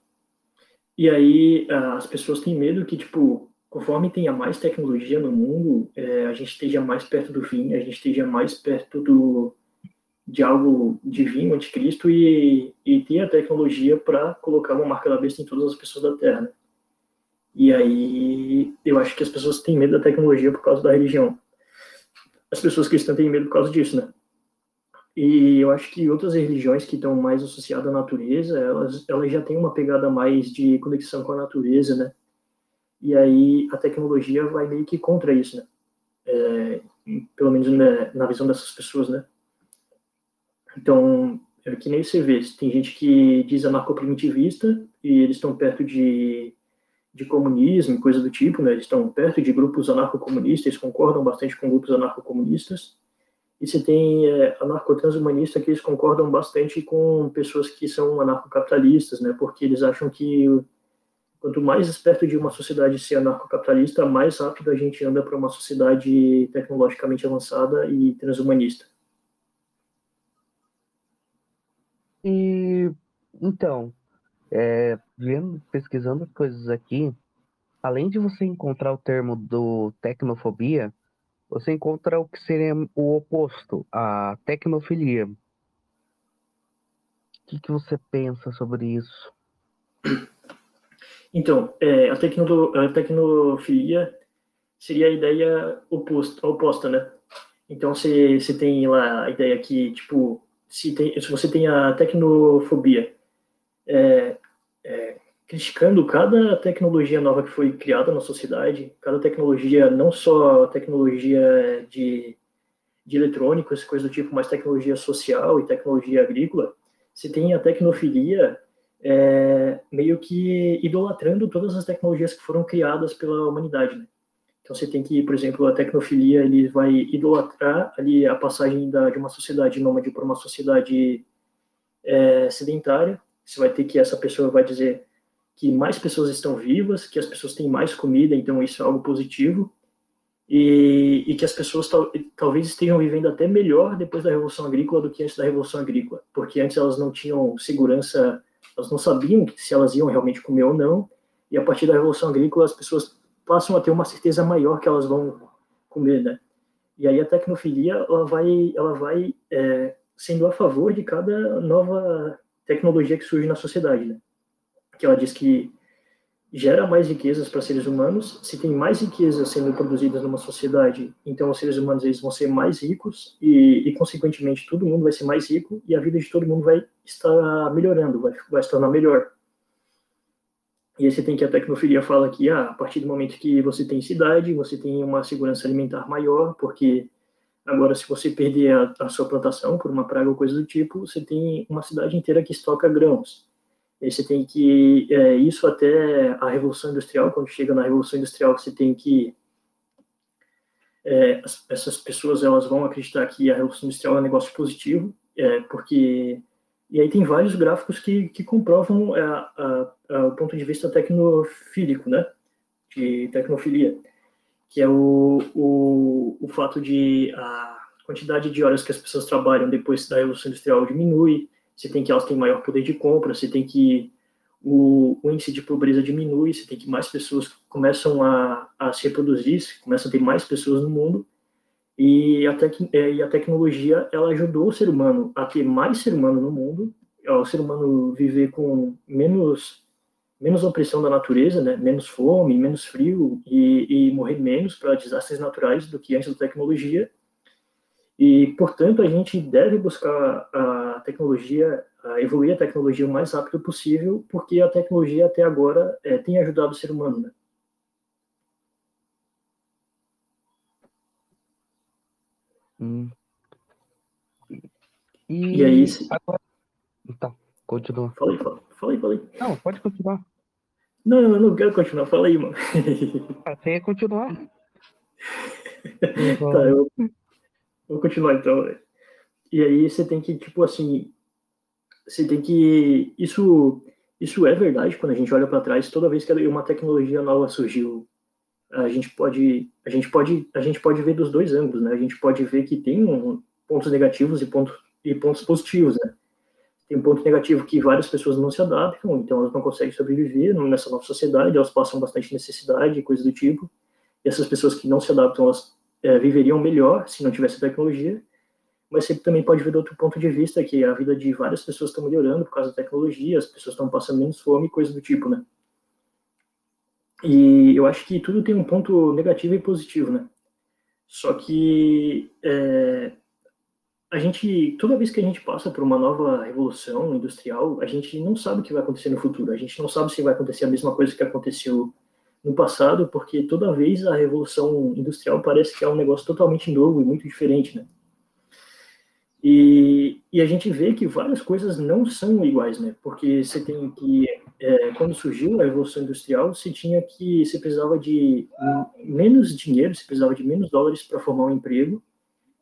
Speaker 3: E aí as pessoas têm medo que, tipo, conforme tenha mais tecnologia no mundo, é, a gente esteja mais perto do fim, a gente esteja mais perto do, de algo divino, anticristo, e, e ter a tecnologia para colocar uma marca da besta em todas as pessoas da Terra. Né? E aí eu acho que as pessoas têm medo da tecnologia por causa da religião. As pessoas cristãs têm medo por causa disso, né? E eu acho que outras religiões que estão mais associadas à natureza, elas, elas já têm uma pegada mais de conexão com a natureza, né? E aí a tecnologia vai meio que contra isso, né? É, pelo menos né, na visão dessas pessoas, né? Então, é que nem você vê, tem gente que diz anarcoprimitivista e eles estão perto de de comunismo coisa do tipo, né? Eles estão perto de grupos anarcocomunistas, eles concordam bastante com grupos anarcocomunistas. E você tem é, anarcotranshumanista que eles concordam bastante com pessoas que são anarcocapitalistas, né? Porque eles acham que quanto mais perto de uma sociedade ser anarcocapitalista, mais rápido a gente anda para uma sociedade tecnologicamente avançada e transhumanista.
Speaker 2: E então, é, vendo, pesquisando as coisas aqui, além de você encontrar o termo do tecnofobia, você encontra o que seria o oposto, a tecnofilia. O que, que você pensa sobre isso?
Speaker 3: Então, é, a, tecno, a tecnofilia seria a ideia oposta, oposta né? Então, você, tem lá a ideia que, tipo, se, tem, se você tem a tecnofobia, é, criticando cada tecnologia nova que foi criada na sociedade, cada tecnologia, não só tecnologia de, de eletrônicos, coisa do tipo, mas tecnologia social e tecnologia agrícola, se tem a tecnofilia é, meio que idolatrando todas as tecnologias que foram criadas pela humanidade, né? Então você tem que, por exemplo, a tecnofilia ele vai idolatrar ali a passagem da, de uma sociedade nômade para uma sociedade é, sedentária, você vai ter que essa pessoa vai dizer que mais pessoas estão vivas, que as pessoas têm mais comida, então isso é algo positivo, e, e que as pessoas tal, talvez estejam vivendo até melhor depois da Revolução Agrícola do que antes da Revolução Agrícola, porque antes elas não tinham segurança Elas não sabiam se elas iam realmente comer ou não, e a partir da Revolução Agrícola as pessoas passam a ter uma certeza maior que elas vão comer, né? E aí a tecnofilia, ela vai, ela vai é, sendo a favor de cada nova tecnologia que surge na sociedade, né? Que ela diz que gera mais riquezas para seres humanos. Se tem mais riquezas sendo produzidas numa sociedade, então os seres humanos eles vão ser mais ricos e, e, consequentemente, todo mundo vai ser mais rico e a vida de todo mundo vai estar melhorando, vai, vai se tornar melhor. E aí você tem que a tecnofilia fala que ah, a partir do momento que você tem cidade, você tem uma segurança alimentar maior, porque agora se você perder a, a sua plantação por uma praga ou coisa do tipo, você tem uma cidade inteira que estoca grãos. Você tem que é, isso até a revolução industrial. Quando chega na revolução industrial, você tem que é, essas pessoas elas vão acreditar que a revolução industrial é um negócio positivo, é, porque e aí tem vários gráficos que, que comprovam é, a, a, o ponto de vista tecnofílico, né, de tecnofilia, que é o, o, o fato de a quantidade de horas que as pessoas trabalham depois da revolução industrial diminui, você tem que elas têm maior poder de compra, você tem que o, o, índice de pobreza diminui, você tem que mais pessoas começam a, a se reproduzir, começam a ter mais pessoas no mundo, e a, tec, é, e a tecnologia ela ajudou o ser humano a ter mais ser humano no mundo, o ser humano viver com menos menos opressão da natureza, né? menos fome, menos frio e, e morrer menos para desastres naturais do que antes da tecnologia. E, portanto, a gente deve buscar a tecnologia, a evoluir a tecnologia o mais rápido possível, porque a tecnologia até agora é, tem ajudado o ser humano. Né?
Speaker 2: Hum.
Speaker 3: E, e aí, se...
Speaker 2: agora... Então, continua.
Speaker 3: Falei, falei, falei, falei.
Speaker 2: Não, pode continuar.
Speaker 3: Não, eu não quero continuar, fala aí, mano.
Speaker 2: Ah, você ia continuar.
Speaker 3: tá, eu, Vou continuar então. E aí você tem que, tipo assim, você tem que. Isso, isso é verdade quando a gente olha para trás. Toda vez que uma tecnologia nova surgiu, a gente pode, a gente pode, a gente pode ver dos dois ângulos, né? A gente pode ver que tem um, pontos negativos e pontos e pontos positivos, né? Tem um ponto negativo que várias pessoas não se adaptam, então elas não conseguem sobreviver nessa nova sociedade, elas passam bastante necessidade, coisa do tipo. E essas pessoas que não se adaptam, elas é, viveriam melhor se não tivesse tecnologia, mas você também pode ver do outro ponto de vista que a vida de várias pessoas está melhorando por causa da tecnologia, as pessoas estão passando menos fome, coisa do tipo, né? E eu acho que tudo tem um ponto negativo e positivo, né? Só que é, a gente, toda vez que a gente passa por uma nova revolução industrial, a gente não sabe o que vai acontecer no futuro. A gente não sabe se vai acontecer a mesma coisa que aconteceu no passado, porque toda vez a revolução industrial parece que é um negócio totalmente novo e muito diferente, né? E, e a gente vê que várias coisas não são iguais, né? Porque você tem que, é, quando surgiu a revolução industrial, você tinha que, você precisava de menos dinheiro, você precisava de menos dólares para formar um emprego,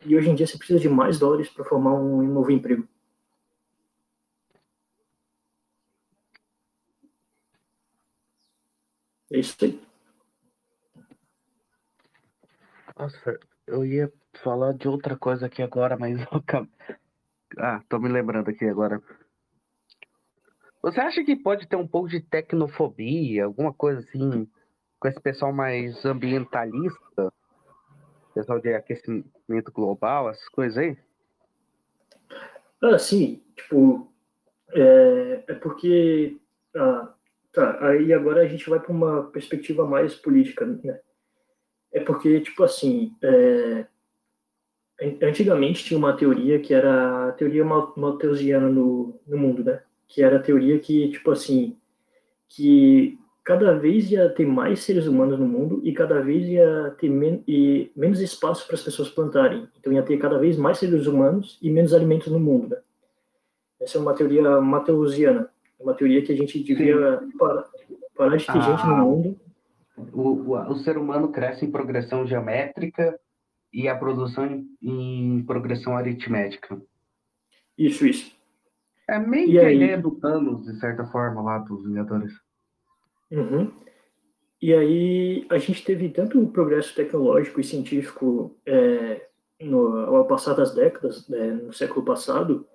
Speaker 3: e hoje em dia você precisa de mais dólares para formar um novo emprego. É isso aí.
Speaker 2: Nossa, eu ia falar de outra coisa aqui agora, mas eu acabei... Ah, tô me lembrando aqui agora. Você acha que pode ter um pouco de tecnofobia, alguma coisa assim, com esse pessoal mais ambientalista? Pessoal de aquecimento global, essas coisas aí?
Speaker 3: Ah, sim. Tipo, é, é porque ah, Tá, aí agora a gente vai para uma perspectiva mais política, né? É porque, tipo assim, é... antigamente tinha uma teoria que era a teoria malthusiana no, no mundo, né? Que era a teoria que, tipo assim, que cada vez ia ter mais seres humanos no mundo e cada vez ia ter men e menos espaço para as pessoas plantarem. Então ia ter cada vez mais seres humanos e menos alimentos no mundo. Né? Essa é uma teoria malthusiana. É uma teoria que a gente devia parar, parar de ter ah, gente no mundo.
Speaker 2: O, o, o, ser humano cresce em progressão geométrica e a produção em, em progressão aritmética.
Speaker 3: Isso, isso.
Speaker 2: É meio e que aí... a ideia do Thanos, de certa forma, lá dos Vingadores.
Speaker 3: Uhum. E aí a gente teve tanto progresso tecnológico e científico é, no, ao passar das décadas, né, no século passado,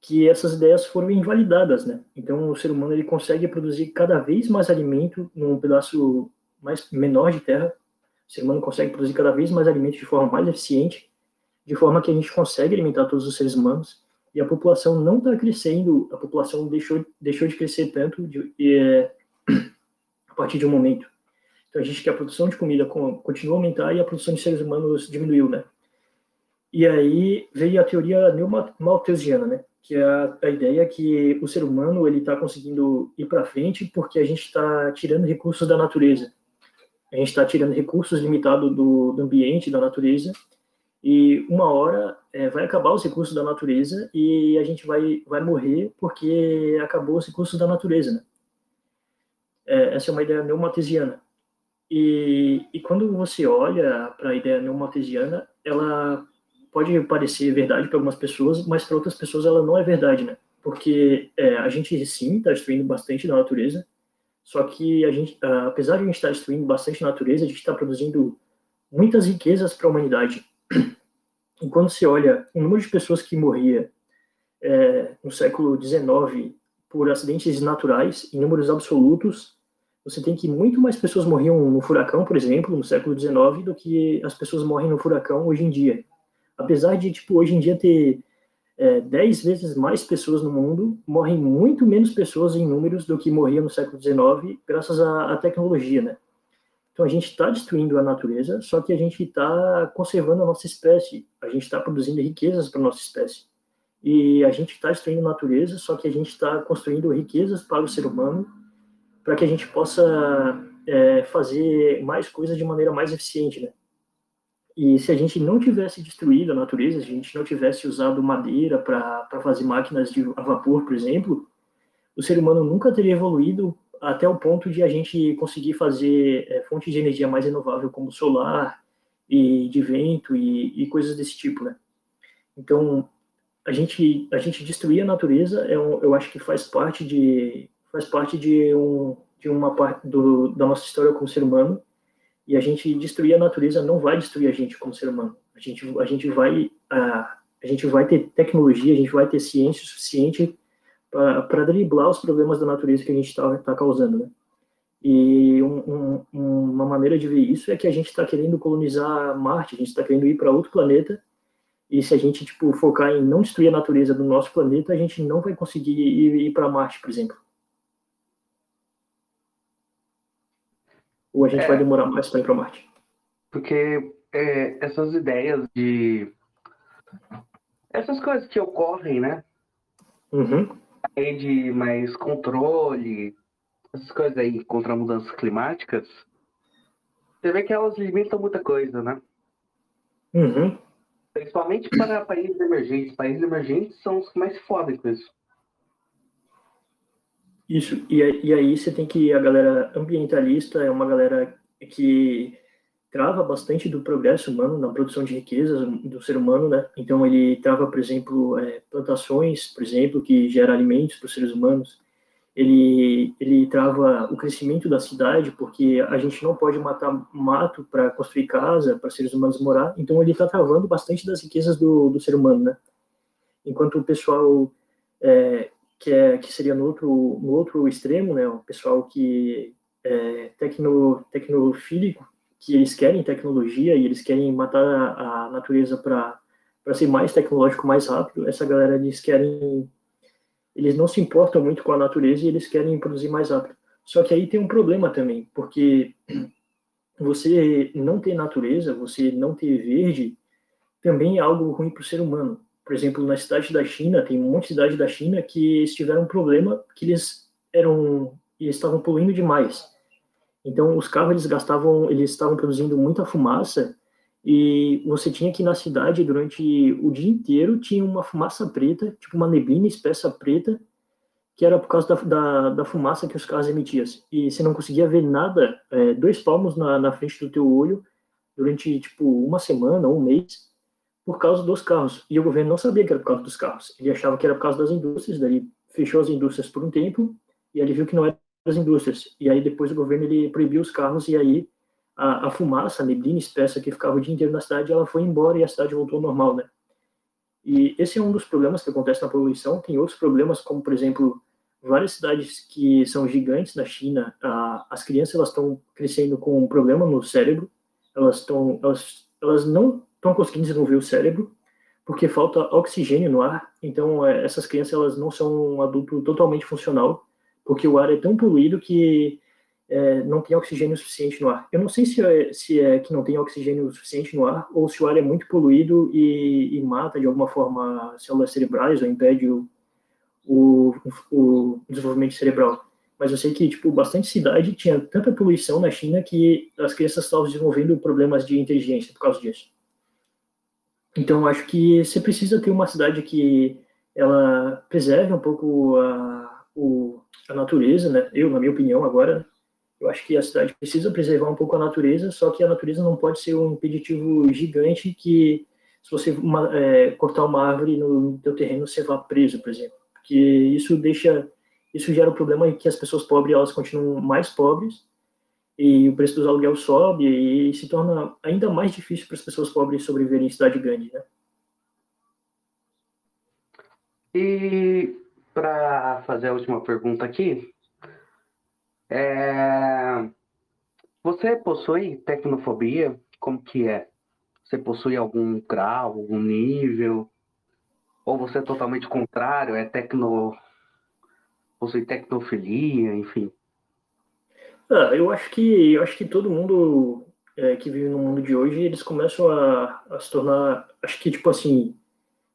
Speaker 3: que essas ideias foram invalidadas, né? Então o ser humano ele consegue produzir cada vez mais alimento num pedaço mais menor de terra. O ser humano consegue produzir cada vez mais alimento de forma mais eficiente, de forma que a gente consegue alimentar todos os seres humanos e a população não está crescendo, a população deixou, deixou de crescer tanto de, é, a partir de um momento. Então a gente quer a produção de comida continua a aumentar e a produção de seres humanos diminuiu, né? E aí veio a teoria neo-malthusiana, né? Que é a, a, ideia que o ser humano ele está conseguindo ir para frente porque a gente está tirando recursos da natureza. A gente está tirando recursos limitados do, do ambiente, da natureza, e uma hora é, vai acabar os recursos da natureza e a gente vai, vai morrer porque acabou os recursos da natureza, né? É, essa é uma ideia neomatesiana. E, e quando você olha para a ideia neomatesiana, ela pode parecer verdade para algumas pessoas, mas para outras pessoas ela não é verdade, né? Porque é, a gente sim está destruindo bastante da natureza, só que a gente, apesar de a gente estar tá destruindo bastante a natureza, a gente está produzindo muitas riquezas para a humanidade e quando se olha o número de pessoas que morria é, no século XIX por acidentes naturais, em números absolutos, você tem que muito mais pessoas morriam no furacão, por exemplo, no século XIX, do que as pessoas morrem no furacão hoje em dia. Apesar de, tipo, hoje em dia ter é, dez vezes mais pessoas no mundo, morrem muito menos pessoas em números do que morriam no século XIX, graças à, à tecnologia, né? Então a gente está destruindo a natureza, só que a gente está conservando a nossa espécie, a gente está produzindo riquezas para nossa espécie. E a gente está destruindo a natureza, só que a gente está construindo riquezas para o ser humano, para que a gente possa é, fazer mais coisas de maneira mais eficiente, né? E se a gente não tivesse destruído a natureza, se a gente não tivesse usado madeira para fazer máquinas de a vapor, por exemplo, o ser humano nunca teria evoluído até o ponto de a gente conseguir fazer é, fontes de energia mais renovável, como solar e de vento e, e, coisas desse tipo, né? Então, a gente a gente destruir a natureza é um, eu acho que faz parte de faz parte de um de uma parte do, da nossa história como ser humano e a gente destruir a natureza não vai destruir a gente como ser humano. A gente a gente vai a, a gente vai ter tecnologia, a gente vai ter ciência suficiente para driblar os problemas da natureza que a gente está tá causando, né? E um, um, uma maneira de ver isso é que a gente está querendo colonizar Marte, a gente está querendo ir para outro planeta, e se a gente tipo focar em não destruir a natureza do nosso planeta, a gente não vai conseguir ir, ir para Marte, por exemplo. Ou a gente é, vai demorar mais para ir para Marte.
Speaker 2: Porque é, essas ideias de essas coisas que ocorrem, né?
Speaker 3: Uhum
Speaker 2: de mais controle, essas coisas aí contra mudanças climáticas, você vê que elas limitam muita coisa, né?
Speaker 3: Uhum.
Speaker 2: Principalmente para países emergentes. Países emergentes são os que mais se fodem com isso.
Speaker 3: Isso, e, e aí você tem que. A galera ambientalista é uma galera que trava bastante do progresso humano na produção de riquezas do ser humano, né? Então ele trava, por exemplo, é, plantações, por exemplo, que gera alimentos para os seres humanos. Ele ele trava o crescimento da cidade porque a gente não pode matar mato para construir casa para seres humanos morar. Então ele está travando bastante das riquezas do, do ser humano, né? Enquanto o pessoal é, que é que seria no outro no outro extremo, né? O pessoal que é tecno, tecnofílico que eles querem tecnologia e eles querem matar a, natureza para ser mais tecnológico, mais rápido. Essa galera, eles querem. Eles não se importam muito com a natureza e eles querem produzir mais rápido. Só que aí tem um problema também, porque você não ter natureza, você não ter verde, também é algo ruim para o ser humano. Por exemplo, na cidade da China, tem um monte de cidade da China que tiveram um problema que eles eram eles estavam poluindo demais. Então, os carros eles gastavam, eles estavam produzindo muita fumaça e você tinha que na cidade durante o dia inteiro tinha uma fumaça preta, tipo uma neblina espessa preta, que era por causa da, da, da fumaça que os carros emitiam. E você não conseguia ver nada, é, dois palmos na, na frente do teu olho durante tipo uma semana ou um mês por causa dos carros. E o governo não sabia que era por causa dos carros. Ele achava que era por causa das indústrias, daí fechou as indústrias por um tempo e ele viu que não era das indústrias. E aí depois o governo ele proibiu os carros e aí a, a fumaça, a neblina espessa que ficava o dia inteiro na cidade, ela foi embora e a cidade voltou ao normal, né? E esse é um dos problemas que acontece na poluição. Tem outros problemas, como, por exemplo, várias cidades que são gigantes na China, as crianças elas estão crescendo com um problema no cérebro, elas, estão, elas, elas não estão conseguindo desenvolver o cérebro, porque falta oxigênio no ar. Então, é, essas crianças elas não são um adulto totalmente funcional, porque o ar é tão poluído que é, não tem oxigênio suficiente no ar. Eu não sei se é, se é que não tem oxigênio suficiente no ar ou se o ar é muito poluído e, e mata de alguma forma células cerebrais ou impede o, o, o desenvolvimento cerebral. Mas eu sei que, tipo, bastante cidade tinha tanta poluição na China que as crianças estavam desenvolvendo problemas de inteligência por causa disso. Então, acho que você precisa ter uma cidade que ela preserve um pouco a, o, a natureza, né? Eu, na minha opinião, agora, eu acho que a cidade precisa preservar um pouco a natureza, só que a natureza não pode ser um impeditivo gigante que, se você uma, é, cortar uma árvore no teu terreno, você vá preso, por exemplo. Porque isso deixa, isso gera o um problema que as pessoas pobres, elas continuam mais pobres, e o preço dos aluguéis sobe e se torna ainda mais difícil para as pessoas pobres sobreviverem em cidade grande, né?
Speaker 2: E para fazer a última pergunta aqui, é... você possui tecnofobia? Como que é? Você possui algum grau, algum nível? Ou você é totalmente contrário? É tecno... possui tecnofilia, enfim?
Speaker 3: Ah, eu acho que eu acho que todo mundo é, que vive no mundo de hoje eles começam a, a, se tornar, acho que tipo assim,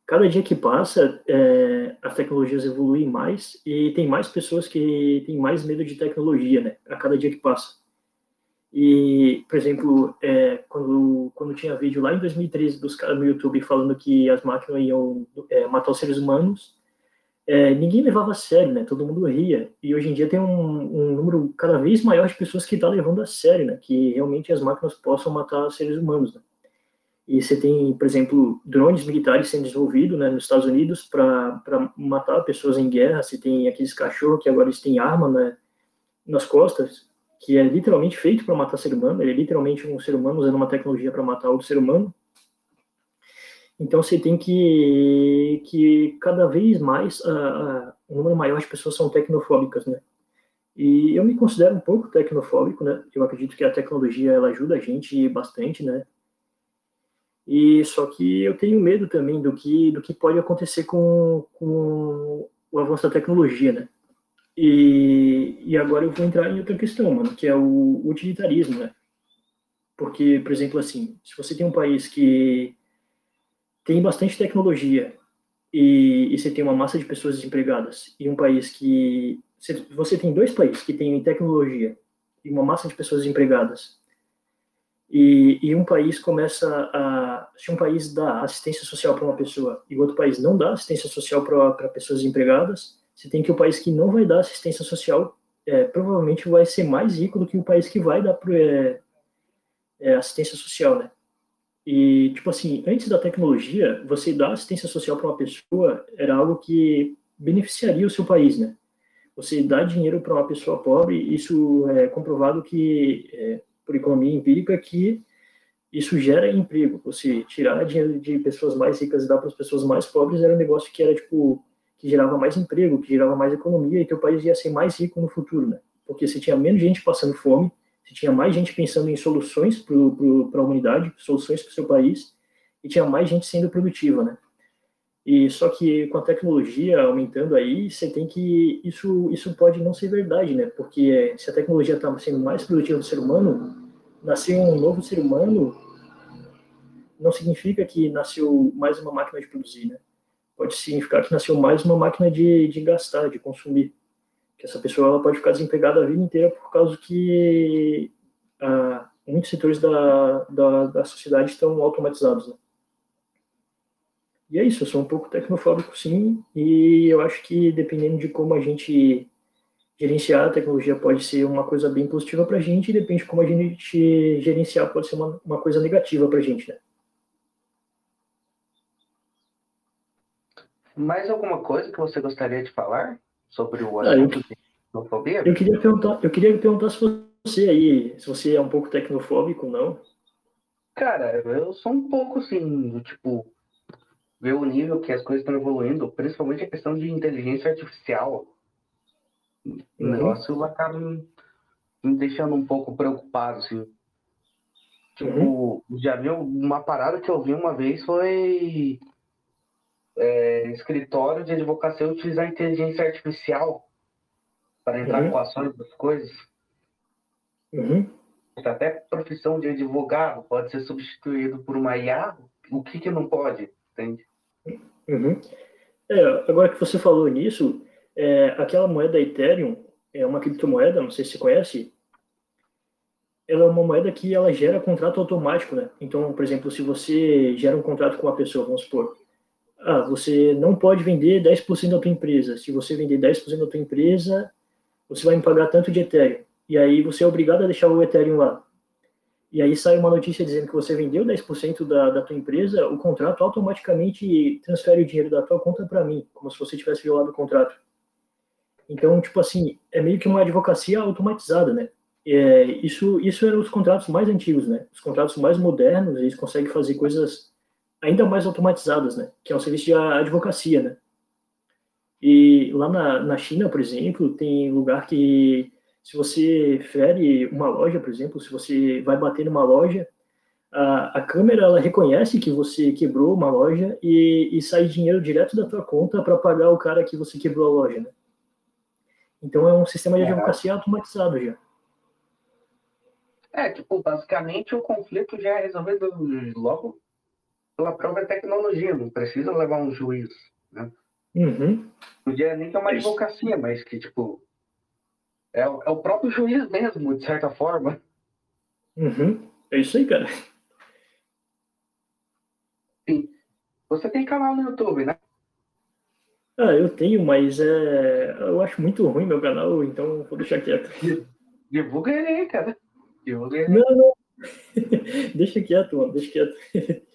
Speaker 3: cada dia que passa é, as tecnologias evoluem mais e tem mais pessoas que têm mais medo de tecnologia, né? A cada dia que passa. E, por exemplo, é, quando quando tinha vídeo lá em 2013 dos caras no YouTube falando que as máquinas iam é, matar os seres humanos é, ninguém levava a sério, né? Todo mundo ria. E hoje em dia tem um, um número cada vez maior de pessoas que está levando a sério, né? Que realmente as máquinas possam matar seres humanos, né? E você tem, por exemplo, drones militares sendo desenvolvidos né, nos Estados Unidos para matar pessoas em guerra. Você tem aqueles cachorros que agora eles têm arma né, nas costas, que é literalmente feito para matar ser humano. Ele é literalmente um ser humano usando uma tecnologia para matar outro ser humano. Então você tem que que cada vez mais uh, um número maior de pessoas são tecnofóbicas, né? E eu me considero um pouco tecnofóbico, né? Eu acredito que a tecnologia ela ajuda a gente bastante, né? E só que eu tenho medo também do que do que pode acontecer com, com o avanço da tecnologia, né? E, e agora eu vou entrar em outra questão, mano, que é o utilitarismo, né? Porque, por exemplo, assim, se você tem um país que tem bastante tecnologia e, e, você tem uma massa de pessoas desempregadas e um país que você tem dois países que têm tecnologia e uma massa de pessoas desempregadas e, e um país começa a se um país dá assistência social para uma pessoa e o outro país não dá assistência social para pessoas desempregadas você tem que o país que não vai dar assistência social é, provavelmente vai ser mais rico do que o país que vai dar é, é, assistência social né e, tipo assim, antes da tecnologia, você dar assistência social para uma pessoa era algo que beneficiaria o seu país, né? Você dar dinheiro para uma pessoa pobre, isso é comprovado que, é, por economia empírica, que isso gera emprego. Você tirar dinheiro de pessoas mais ricas e dar para as pessoas mais pobres era um negócio que era, tipo, que gerava mais emprego, que gerava mais economia e teu país ia ser mais rico no futuro, né? Porque você tinha menos gente passando fome, você tinha mais gente pensando em soluções para a humanidade, soluções para o seu país, e tinha mais gente sendo produtiva, né? E só que com a tecnologia aumentando aí, você tem que isso isso pode não ser verdade, né? Porque se a tecnologia está sendo mais produtiva do ser humano, nascer um novo ser humano não significa que nasceu mais uma máquina de produzir, né? Pode significar que nasceu mais uma máquina de, de gastar, de consumir que essa pessoa ela pode ficar desempregada a vida inteira por causa que ah, muitos setores da, da, da, sociedade estão automatizados. Né? E é isso, eu sou um pouco tecnofóbico sim, e eu acho que dependendo de como a gente gerenciar a tecnologia pode ser uma coisa bem positiva para a gente, e depende de como a gente gerenciar pode ser uma, uma coisa negativa para a gente, né?
Speaker 2: Mais alguma coisa que você gostaria de falar? Sobre o assunto
Speaker 3: eu, de Eu queria perguntar, eu queria perguntar se você aí, se você é um pouco tecnofóbico, não?
Speaker 2: Cara, eu sou um pouco assim, tipo, ver o nível que as coisas estão evoluindo, principalmente a questão de inteligência artificial. O uhum. negócio acaba me, me deixando um pouco preocupado, assim. Tipo, uhum. já viu uma parada que eu vi uma vez foi é, escritório de advocacia utilizar inteligência artificial para entrar uhum. com ações das coisas.
Speaker 3: Uhum.
Speaker 2: Até profissão de advogado pode ser substituído por uma IA. O que, que não pode? Entende?
Speaker 3: Uhum. É, agora que você falou nisso, é, aquela moeda Ethereum é uma criptomoeda, não sei se você conhece, ela é uma moeda que ela gera contrato automático, né? Então, por exemplo, se você gera um contrato com uma pessoa, vamos supor, ah, você não pode vender 10% da tua empresa. Se você vender 10% da tua empresa, você vai me pagar tanto de Ethereum. E aí você é obrigado a deixar o Ethereum lá e aí sai uma notícia dizendo que você vendeu 10% da, da tua empresa, o contrato automaticamente transfere o dinheiro da tua conta para mim, como se você tivesse violado o contrato. Então, tipo assim, é meio que uma advocacia automatizada, né? É, isso, isso eram os contratos mais antigos, né? Os contratos mais modernos, eles conseguem fazer coisas ainda mais automatizadas, né? Que é um serviço de advocacia, né? E lá na, na China, por exemplo, tem lugar que se você fere uma loja, por exemplo, se você vai bater numa loja, a, a câmera ela reconhece que você quebrou uma loja e, e sai dinheiro direto da tua conta para pagar o cara que você quebrou a loja, né? Então é um sistema de advocacia automatizado já.
Speaker 2: É, tipo, basicamente o conflito já é resolvido logo pela própria tecnologia, não precisa levar um juiz, né?
Speaker 3: Uhum.
Speaker 2: Podia nem ter uma advocacia, mas que, tipo, é, é o próprio juiz mesmo, de certa forma.
Speaker 3: Uhum. É isso aí, cara.
Speaker 2: Sim. Você tem canal no YouTube, né?
Speaker 3: Ah, eu tenho, mas é... eu acho muito ruim meu canal, então vou deixar quieto.
Speaker 2: Divulga ele aí, cara. Divulga ele.
Speaker 3: Não, não. deixa quieto, mano. Deixa quieto.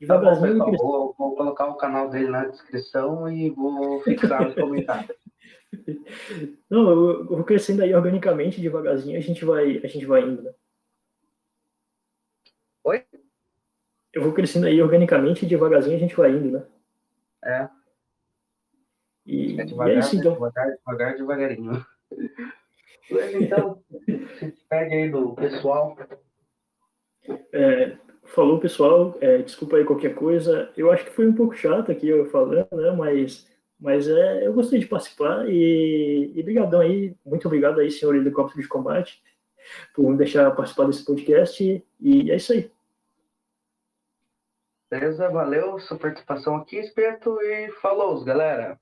Speaker 2: Devagarzinho. Tá bom, vou, vou, colocar o canal dele na descrição e vou fixar nos comentários.
Speaker 3: Não, eu, vou crescendo aí organicamente, devagarzinho, a gente vai, a gente vai indo, né?
Speaker 2: Oi?
Speaker 3: Eu vou crescendo aí organicamente, devagarzinho, a gente vai indo, né?
Speaker 2: É.
Speaker 3: E é, devagar, e é isso, então.
Speaker 2: Devagar, devagar, devagarinho. então, se despede aí do pessoal.
Speaker 3: É, falou, pessoal. É, desculpa aí qualquer coisa. Eu acho que foi um pouco chato aqui eu falando, né? Mas mas é, eu gostei de participar e, e brigadão aí, muito obrigado aí, senhor helicóptero de combate, por me deixar participar desse podcast e é isso aí.
Speaker 2: Beleza, valeu sua participação aqui, Esperto, e falou, galera!